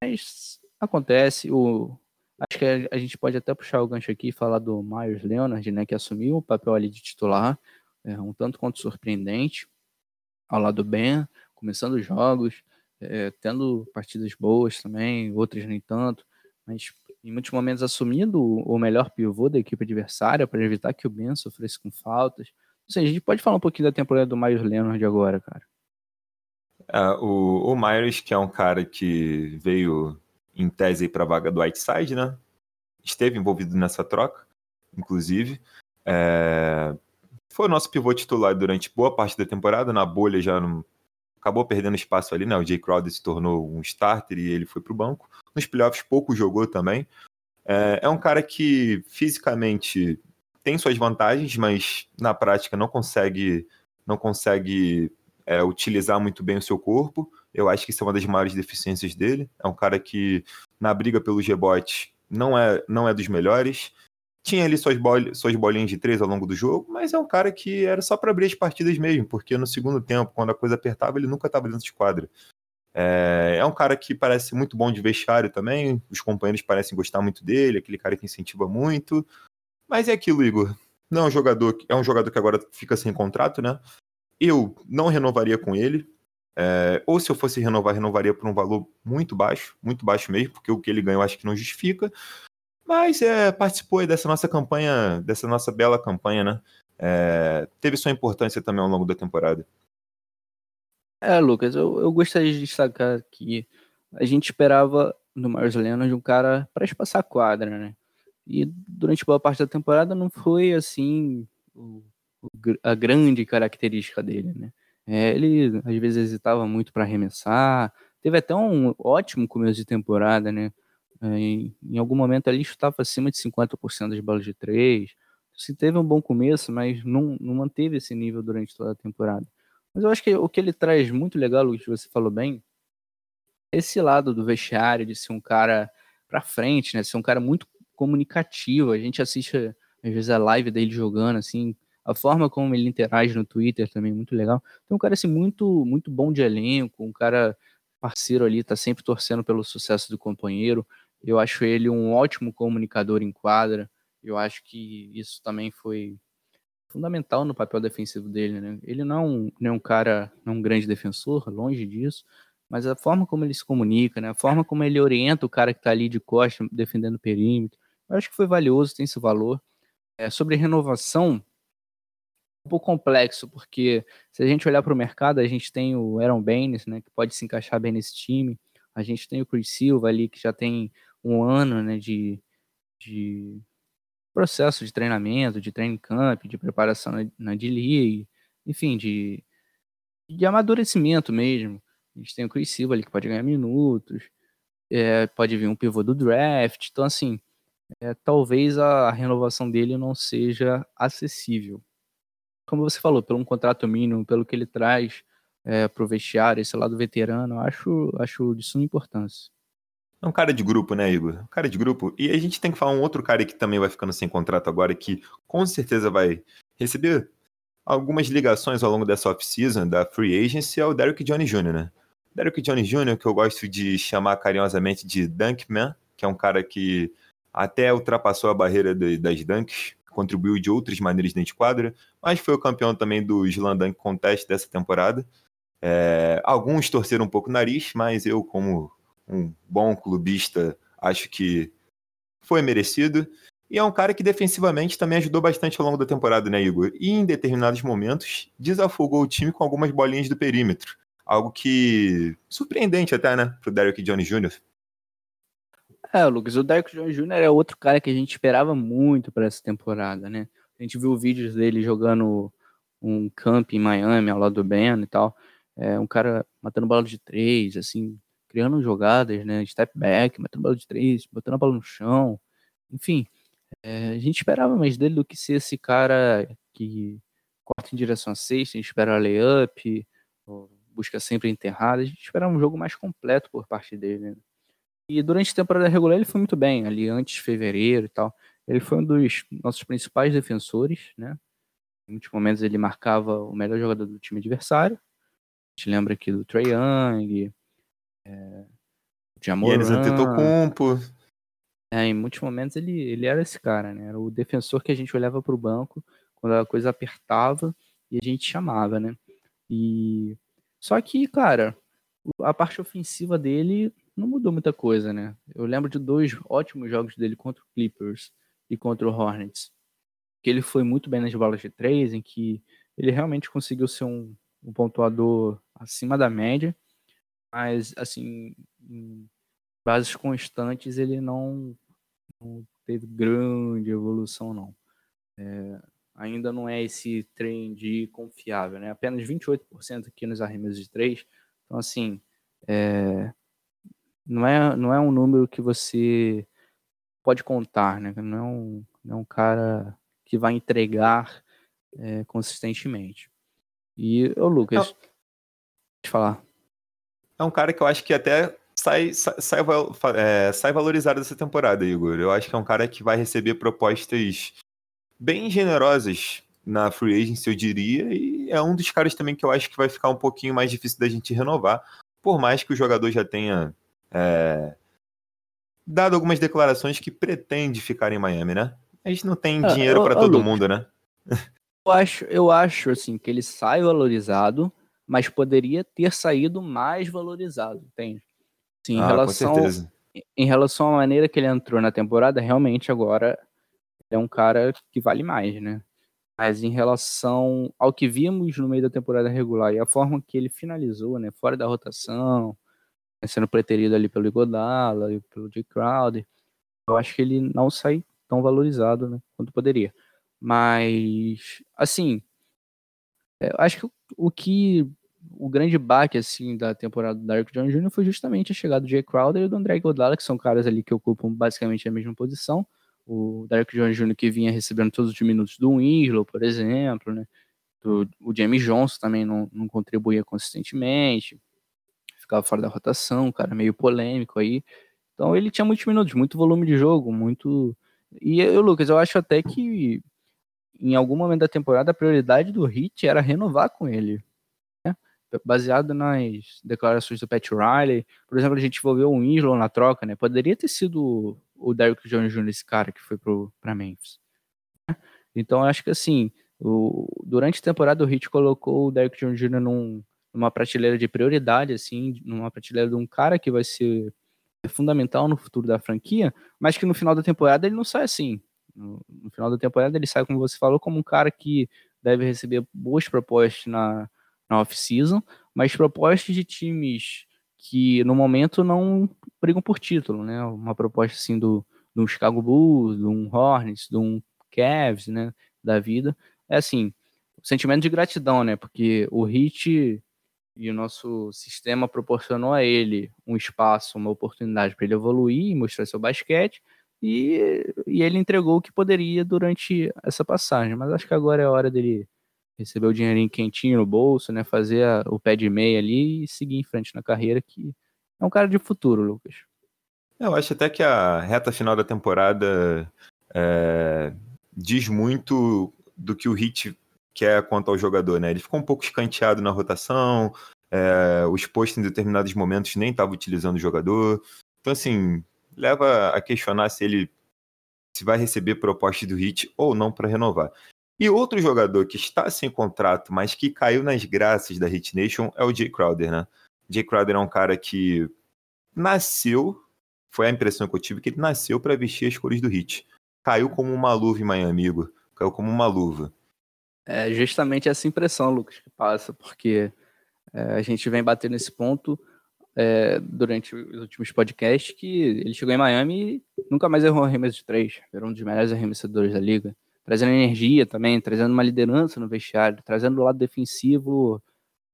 Mas acontece, o acho que a, gente pode até puxar o gancho aqui e falar do Myers Leonard, né, que assumiu o papel ali de titular, é, um tanto quanto surpreendente, ao lado do Ben, começando jogos, é, tendo partidas boas também, outras nem tanto, mas em muitos momentos assumindo o melhor pivô da equipe adversária para evitar que o Ben sofresse com faltas. Seja, a gente pode falar um pouquinho da temporada do Myers Leonard agora, cara. É, o, o Myers, que é um cara que veio em tese para a vaga do Whiteside, né? Esteve envolvido nessa troca, inclusive. É, foi o nosso pivô titular durante boa parte da temporada, na bolha já não... acabou perdendo espaço ali, né? O Jay Crowder se tornou um starter e ele foi para o banco. Nos playoffs pouco jogou também. É, é um cara que fisicamente tem suas vantagens, mas na prática não consegue não consegue é, utilizar muito bem o seu corpo. Eu acho que isso é uma das maiores deficiências dele. É um cara que na briga pelos rebotes não é não é dos melhores. Tinha ali suas, bol suas bolinhas de três ao longo do jogo, mas é um cara que era só para abrir as partidas mesmo, porque no segundo tempo, quando a coisa apertava, ele nunca estava dentro de quadra. É, é, um cara que parece muito bom de vestiário também, os companheiros parecem gostar muito dele, aquele cara que incentiva muito. Mas é aquilo, Igor. Não é um jogador, é um jogador que agora fica sem contrato, né? Eu não renovaria com ele. É, ou se eu fosse renovar, renovaria por um valor muito baixo, muito baixo mesmo, porque o que ele ganhou acho que não justifica. Mas é, participou dessa nossa campanha, dessa nossa bela campanha, né? É, teve sua importância também ao longo da temporada. É, Lucas, eu, eu gostaria de destacar que a gente esperava no Myers Leonard um cara para espaçar a quadra, né? E durante boa parte da temporada não foi assim o, a grande característica dele, né? É, ele às vezes hesitava muito para arremessar, teve até um ótimo começo de temporada, né? É, em, em, algum momento ali estava acima de 50% das bolas de três. Se teve um bom começo, mas não, não manteve esse nível durante toda a temporada. Mas eu acho que o que ele traz muito legal, Luiz, você falou bem, esse lado do vestiário, de ser um cara para frente, né? Ser um cara muito comunicativo. A gente assiste, às vezes, a live dele jogando, assim, a forma como ele interage no Twitter também é muito legal. Tem um cara, assim, muito, muito bom de elenco, um cara parceiro ali, tá sempre torcendo pelo sucesso do companheiro. Eu acho ele um ótimo comunicador em quadra. Eu acho que isso também foi fundamental no papel defensivo dele. Né? Ele não, não é um cara, não é um grande defensor, longe disso, mas a forma como ele se comunica, né? a forma como ele orienta o cara que está ali de costa defendendo o perímetro, eu acho que foi valioso, tem esse valor. É, sobre renovação, um pouco complexo, porque se a gente olhar para o mercado, a gente tem o Aaron Baines, né, que pode se encaixar bem nesse time, a gente tem o Chris Silva ali, que já tem um ano né, de, de processo de treinamento, de training camp, de preparação na, na D-League, enfim, de, de amadurecimento mesmo. A gente tem o Chris Silva ali que pode ganhar minutos, é, pode vir um pivô do draft, então assim, é, talvez a renovação dele não seja acessível. Como você falou, pelo um contrato mínimo, pelo que ele traz é, para o vestiário, esse lado veterano, acho, acho de suma importância. É um cara de grupo, né, Igor? Um cara de grupo. E a gente tem que falar um outro cara que também vai ficando sem contrato agora, que com certeza vai receber algumas ligações ao longo dessa off-season da Free Agency, é o Derrick Johnny Jr., né? Derrick Johnny Jr., que eu gosto de chamar carinhosamente de Dunkman, que é um cara que até ultrapassou a barreira de, das dunks, contribuiu de outras maneiras dentro de quadra, mas foi o campeão também do Slam Dunk Contest dessa temporada. É, alguns torceram um pouco o nariz, mas eu, como um bom clubista, acho que foi merecido. E é um cara que defensivamente também ajudou bastante ao longo da temporada, né, Igor? E em determinados momentos desafogou o time com algumas bolinhas do perímetro. Algo que. surpreendente até, né, pro Derrick Jones Jr. É, Lucas, o Derrick Jones Jr. é outro cara que a gente esperava muito para essa temporada, né? A gente viu vídeos dele jogando um camp em Miami ao lado do Ben e tal. é, um cara matando bola de três, assim, criando jogadas, né? Step back, matando bola de três, botando a bola no chão. Enfim, é, a gente esperava mais dele do que ser esse cara que corta em direção a sexta, a gente espera layup, busca sempre enterrada. A gente esperava um jogo mais completo por parte dele. Né? E durante a temporada regular ele foi muito bem, ali antes de fevereiro e tal. Ele foi um dos nossos principais defensores, né? Em muitos momentos ele marcava o melhor jogador do time adversário. A gente lembra aqui do Trae Young, é, Jamoran. Eles Antetokounmpo. É, em muitos momentos ele, ele era esse cara, né? Era o defensor que a gente olhava para o banco quando a coisa apertava e a gente chamava, né? E só que, cara, a parte ofensiva dele não mudou muita coisa, né? Eu lembro de dois ótimos jogos dele contra o Clippers e contra o Hornets, que ele foi muito bem nas bolas de três, em que ele realmente conseguiu ser um, um pontuador acima da média, mas assim, em bases constantes ele não, não teve grande evolução não. É, ainda não é esse trend confiável, né? Apenas 28% aqui nos arremessos de três. Então, assim, é, não, é, não é um número que você pode contar, né? Não é um, não é um cara que vai entregar é, consistentemente. E o Lucas, pode falar. É um cara que eu acho que até sai, sai, sai, é, sai valorizado dessa temporada, Igor. Eu acho que é um cara que vai receber propostas bem generosas na free agency, eu diria, e é um dos caras também que eu acho que vai ficar um pouquinho mais difícil da gente renovar, por mais que o jogador já tenha é, dado algumas declarações que pretende ficar em Miami, né? A gente não tem ah, dinheiro para todo mundo, né? Eu acho, eu acho assim que ele sai valorizado, mas poderia ter saído mais valorizado, entende? Sim, em ah, relação em relação à maneira que ele entrou na temporada, realmente agora é um cara que vale mais, né? Mas em relação ao que vimos no meio da temporada regular e a forma que ele finalizou, né, fora da rotação, sendo preterido ali pelo Igodala e pelo J. Crowder, eu acho que ele não sai tão valorizado, né, quanto poderia. Mas, assim, eu acho que o que o grande baque assim da temporada do Derrick Jones Jr. foi justamente a chegada do Jay Crowder e do André Godala, que são caras ali que ocupam basicamente a mesma posição o Derek Jones Jr. que vinha recebendo todos os minutos do Winslow, por exemplo, né? Do, o James Johnson também não, não contribuía consistentemente, ficava fora da rotação, cara meio polêmico aí. Então ele tinha muitos minutos, muito volume de jogo, muito. E eu, Lucas, eu acho até que em algum momento da temporada a prioridade do Hit era renovar com ele. Né? Baseado nas declarações do Pat Riley. Por exemplo, a gente envolveu o Winslow na troca, né? Poderia ter sido o Derrick Jones Jr., esse cara que foi para Memphis. Né? Então, eu acho que assim, o, durante a temporada o Heat colocou o Derrick Jones Jr. Num, numa prateleira de prioridade, assim, numa prateleira de um cara que vai ser fundamental no futuro da franquia, mas que no final da temporada ele não sai assim. No, no final da temporada ele sai, como você falou, como um cara que deve receber boas propostas na, na off-season, mas propostas de times que no momento não brigam por título, né? Uma proposta assim do, do Chicago Bulls, de um Hornets, de um Cavs, né? Da vida. É assim, sentimento de gratidão, né? Porque o Heat e o nosso sistema proporcionou a ele um espaço, uma oportunidade para ele evoluir e mostrar seu basquete. E, e ele entregou o que poderia durante essa passagem. Mas acho que agora é hora dele receber o dinheirinho quentinho no bolso, né? Fazer a, o pé de meia ali e seguir em frente na carreira, que é um cara de futuro, Lucas. Eu acho até que a reta final da temporada é, diz muito do que o Hit quer quanto ao jogador, né? Ele ficou um pouco escanteado na rotação, é, o exposto em determinados momentos nem estava utilizando o jogador. Então, assim, leva a questionar se ele se vai receber propostas do Hit ou não para renovar. E outro jogador que está sem contrato, mas que caiu nas graças da Hit Nation é o Jay Crowder, né? Jay Crowder é um cara que nasceu, foi a impressão que eu tive, que ele nasceu para vestir as cores do Hit. Caiu como uma luva em Miami, amigo. Caiu como uma luva. É justamente essa impressão, Lucas, que passa, porque é, a gente vem batendo nesse ponto é, durante os últimos podcasts que ele chegou em Miami e nunca mais errou um arremesso de três. Era um dos melhores arremessadores da liga trazendo energia também, trazendo uma liderança no vestiário, trazendo o lado defensivo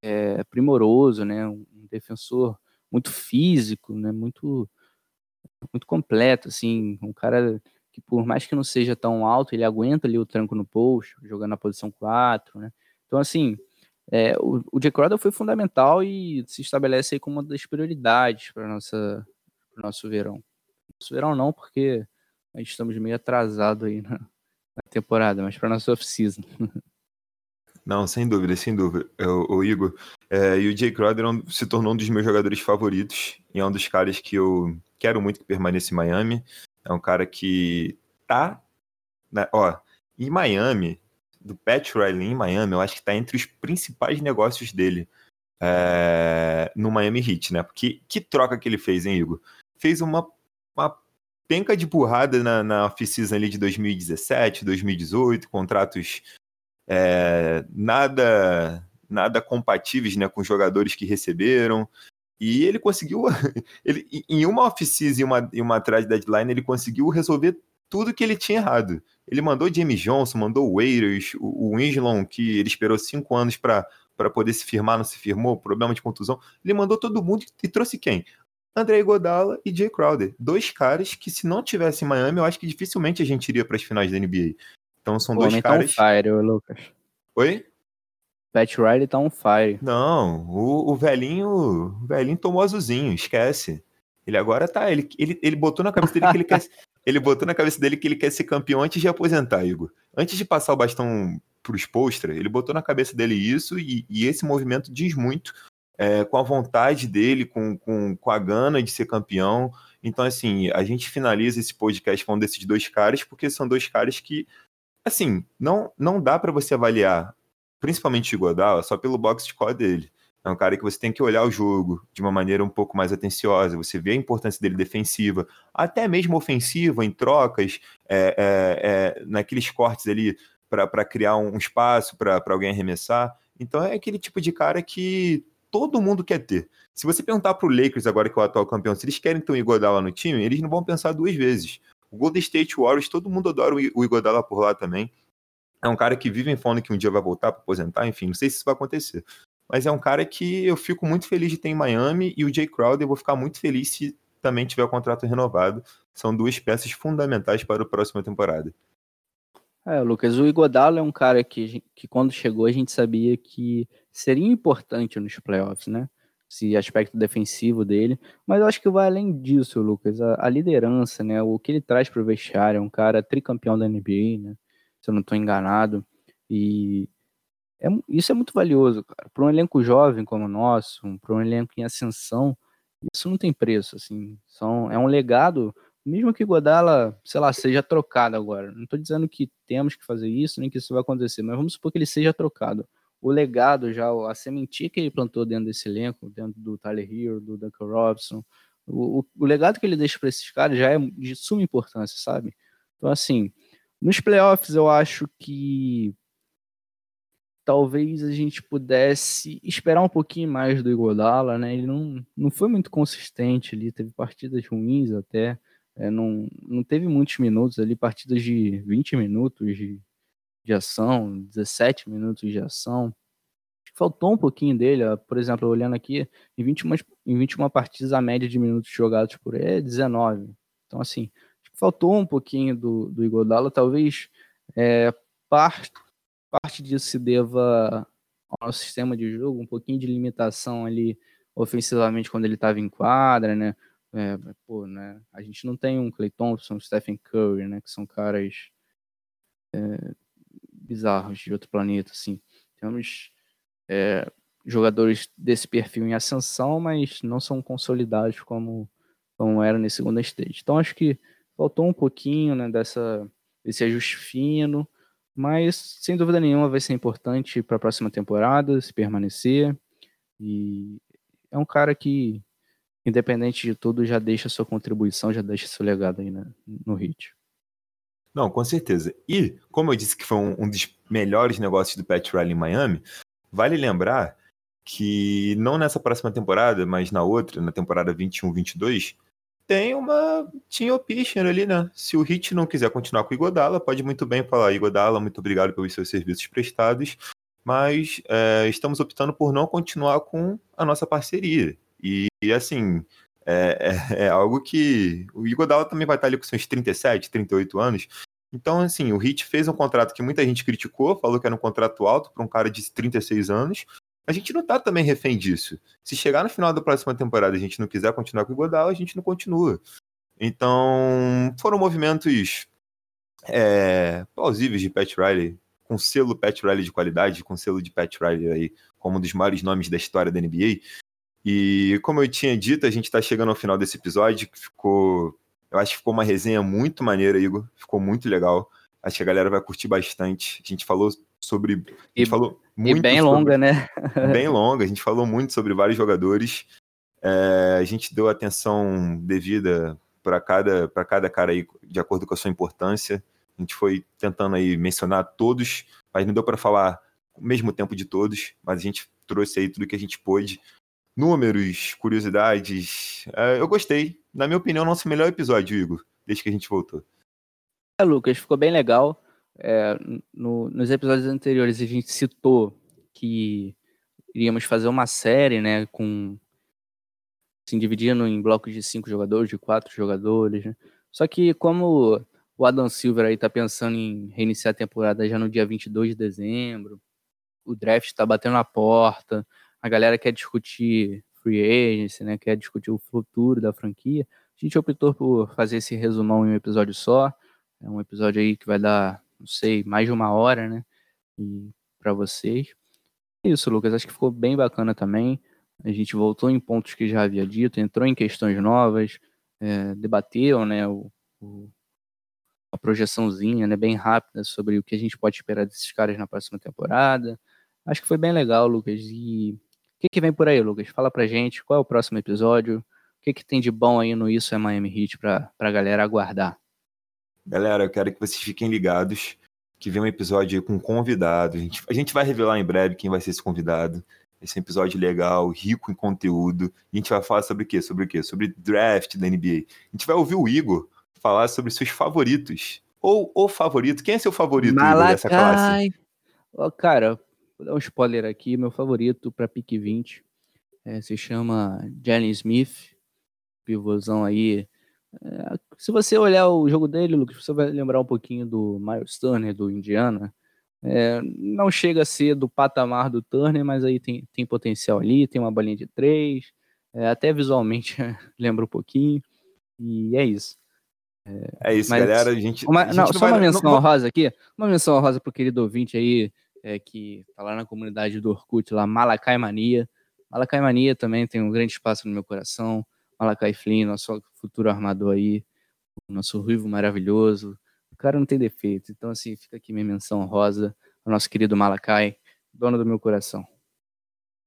é, primoroso, né? Um defensor muito físico, né? Muito muito completo, assim, um cara que por mais que não seja tão alto, ele aguenta ali o tranco no post, jogando na posição 4, né? Então, assim, é, o, o Crowder foi fundamental e se estabelece aí como uma das prioridades para nossa o nosso verão. Nosso verão não, porque a gente estamos meio atrasado aí na, na temporada, mas para nossa off-season. Não, sem dúvida, sem dúvida. O, o Igor, é, e o Jay Crowder é se tornou um dos meus jogadores favoritos e é um dos caras que eu quero muito que permaneça em Miami. É um cara que tá, né, ó, em Miami, do Pat Riley em Miami, eu acho que tá entre os principais negócios dele é, no Miami Heat, né? Porque que troca que ele fez, hein, Igor? Fez uma, uma penca de burrada na, na off-season ali de 2017, 2018, contratos é, nada nada compatíveis né, com jogadores que receberam. E ele conseguiu, ele, em uma off-season e uma, e uma atrás deadline, ele conseguiu resolver tudo que ele tinha errado. Ele mandou Jamie Johnson, mandou o Waiters, o, o Winslow, que ele esperou cinco anos para poder se firmar, não se firmou, problema de contusão. Ele mandou todo mundo e trouxe quem? André Godala e Jay Crowder. Dois caras que, se não tivesse em Miami, eu acho que dificilmente a gente iria para as finais da NBA. Então são dois caras. Tá fire, Lucas. Oi? Pat Riley tá on fire. Não, o, o velhinho. O velhinho tomou azulzinho, esquece. Ele agora tá. Ele, ele, ele botou na cabeça dele que ele quer. Ele botou na cabeça dele que ele quer ser campeão antes de aposentar, Igor. Antes de passar o bastão pros postra, ele botou na cabeça dele isso, e, e esse movimento diz muito é, com a vontade dele, com, com, com a gana de ser campeão. Então, assim, a gente finaliza esse podcast falando desses dois caras, porque são dois caras que, assim, não, não dá para você avaliar, principalmente Godala, só pelo box score dele. É um cara que você tem que olhar o jogo de uma maneira um pouco mais atenciosa. Você vê a importância dele defensiva, até mesmo ofensiva, em trocas, é, é, é, naqueles cortes ali para criar um espaço para alguém arremessar. Então é aquele tipo de cara que todo mundo quer ter. Se você perguntar para o Lakers, agora que é o atual campeão, se eles querem ter um Igodala no time, eles não vão pensar duas vezes. O Golden State Warriors, todo mundo adora o Igodala por lá também. É um cara que vive falando que um dia vai voltar para aposentar, enfim, não sei se isso vai acontecer mas é um cara que eu fico muito feliz de ter em Miami e o Jay Crowder eu vou ficar muito feliz se também tiver o contrato renovado. São duas peças fundamentais para a próxima temporada. É, Lucas, o Igodalo é um cara que, que quando chegou a gente sabia que seria importante nos playoffs, né? Esse aspecto defensivo dele, mas eu acho que vai além disso, Lucas. A, a liderança, né? O que ele traz para o vestiário, é um cara tricampeão da NBA, né? Se eu não estou enganado. E é, isso é muito valioso, cara. Para um elenco jovem como o nosso, para um elenco em ascensão, isso não tem preço, assim. São, é um legado, mesmo que Godala, sei lá, seja trocado agora. Não estou dizendo que temos que fazer isso, nem que isso vai acontecer, mas vamos supor que ele seja trocado. O legado já, a sementinha que ele plantou dentro desse elenco, dentro do Tyler Hero, do Duncan Robson, o, o, o legado que ele deixa para esses caras já é de suma importância, sabe? Então, assim, nos playoffs eu acho que talvez a gente pudesse esperar um pouquinho mais do Igodala, né? Ele não, não foi muito consistente ali, teve partidas ruins até, é, não, não teve muitos minutos ali, partidas de 20 minutos de, de ação, 17 minutos de ação. Faltou um pouquinho dele, por exemplo, olhando aqui, em 21, em 21 partidas a média de minutos jogados por ele é 19. Então, assim, faltou um pouquinho do, do Igodala, talvez é, parte parte disso se deva ao nosso sistema de jogo, um pouquinho de limitação ali ofensivamente quando ele estava em quadra, né? É, pô, né? A gente não tem um Clay Thompson, um Stephen Curry, né? Que são caras é, bizarros de outro planeta, assim. Temos é, jogadores desse perfil em ascensão, mas não são consolidados como, como era nesse segundo stage. Então acho que faltou um pouquinho, né? Dessa, desse ajuste fino, mas, sem dúvida nenhuma, vai ser importante para a próxima temporada, se permanecer. E é um cara que, independente de tudo, já deixa sua contribuição, já deixa seu legado aí na, no Hit. Não, com certeza. E, como eu disse que foi um, um dos melhores negócios do Pat Riley em Miami, vale lembrar que não nessa próxima temporada, mas na outra, na temporada 21-22, tem uma team option ali, né? Se o Hit não quiser continuar com o Igodala, pode muito bem falar, Igodala, muito obrigado pelos seus serviços prestados. mas é, estamos optando por não continuar com a nossa parceria. E, e assim, é, é, é, algo que o Igor Dalla também vai estar ali com seus 37, 38 anos. Então, assim, o Hit fez um contrato que muita gente criticou, falou que era um contrato alto para um cara de 36 anos. A gente não está também refém disso. Se chegar no final da próxima temporada e a gente não quiser continuar com o Godal, a gente não continua. Então, foram movimentos é, plausíveis de Pat Riley, com selo Pat Riley de qualidade, com selo de Pat Riley aí como um dos maiores nomes da história da NBA. E como eu tinha dito, a gente está chegando ao final desse episódio, que ficou. Eu acho que ficou uma resenha muito maneira, Igor. Ficou muito legal. Acho que a galera vai curtir bastante. A gente falou sobre. A gente E- falou muito E bem sobre- longa, né? bem longa. A gente falou muito sobre vários jogadores. É, a gente deu atenção devida para cada, para cada cara aí, de acordo com a sua importância. A gente foi tentando aí mencionar todos, mas não deu para falar ao mesmo tempo de todos, mas a gente trouxe aí tudo que a gente pôde. Números, curiosidades. É, eu gostei. Na minha opinião, nosso melhor episódio, Igor, desde que a gente voltou. É, Lucas, ficou bem legal. É, no- nos episódios anteriores a gente citou que iríamos fazer uma série, né, com assim, dividindo em blocos de cinco jogadores, de quatro jogadores, né? Só que como o Adam Silver aí tá pensando em reiniciar a temporada já no dia 22 de dezembro, o draft tá batendo na porta, a galera quer discutir free agency, né, quer discutir o futuro da franquia, a gente optou por fazer esse resumão em um episódio só, é um episódio aí que vai dar, não sei, mais de uma hora, né? Para vocês. É isso, Lucas. Acho que ficou bem bacana também. A gente voltou em pontos que já havia dito, entrou em questões novas, é, debateu, né? O, o- a projeçãozinha, né? Bem rápida sobre o que a gente pode esperar desses caras na próxima temporada. Acho que foi bem legal, Lucas. E o que, que vem por aí, Lucas? Fala pra gente. Qual é o próximo episódio? O que, que tem de bom aí no Isso é Miami Heat pra, pra galera aguardar? Galera, eu quero que vocês fiquem ligados que vem um episódio com um convidado. A gente, a gente vai revelar em breve quem vai ser esse convidado. Esse é um episódio legal, rico em conteúdo. A gente vai falar sobre o quê? Sobre o quê? Sobre draft da NBA. A gente vai ouvir o Igor falar sobre seus favoritos. Ou o favorito. Quem é seu favorito, Igor, dessa classe? Ó, cara, vou dar um spoiler aqui. Meu favorito para pique 20 é, se chama Jalen Smith, pivôzão aí. É, se você olhar o jogo dele, Lucas, você vai lembrar um pouquinho do Miles Turner, do Indiana. É, não chega a ser do patamar do Turner, mas aí tem, tem potencial ali, tem uma bolinha de três, é, até visualmente lembra um pouquinho. E é isso. É isso, Mas galera. A gente, Uma- a gente não, só vai- uma não- menção não- honrosa aqui. Uma menção honrosa pro querido ouvinte aí, é, que tá lá na comunidade do Orkut, lá, Malacai Mania. Malacai Mania também tem um grande espaço no meu coração. Malacai Flynn, nosso futuro armador aí, nosso ruivo maravilhoso. O cara não tem defeito. Então, assim, fica aqui minha menção honrosa ao nosso querido Malacai, dono do meu coração.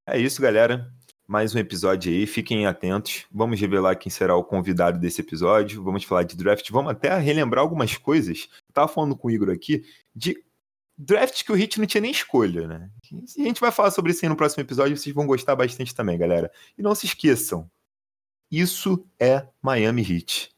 É isso, galera. Mais um episódio aí, fiquem atentos. Vamos revelar quem será o convidado desse episódio. Vamos falar de draft. Vamos até relembrar algumas coisas. Eu tava falando com o Igor aqui de draft que o Hit não tinha nem escolha, né? A gente vai falar sobre isso aí no próximo episódio. Vocês vão gostar bastante também, galera. E não se esqueçam, isso é Miami Heat.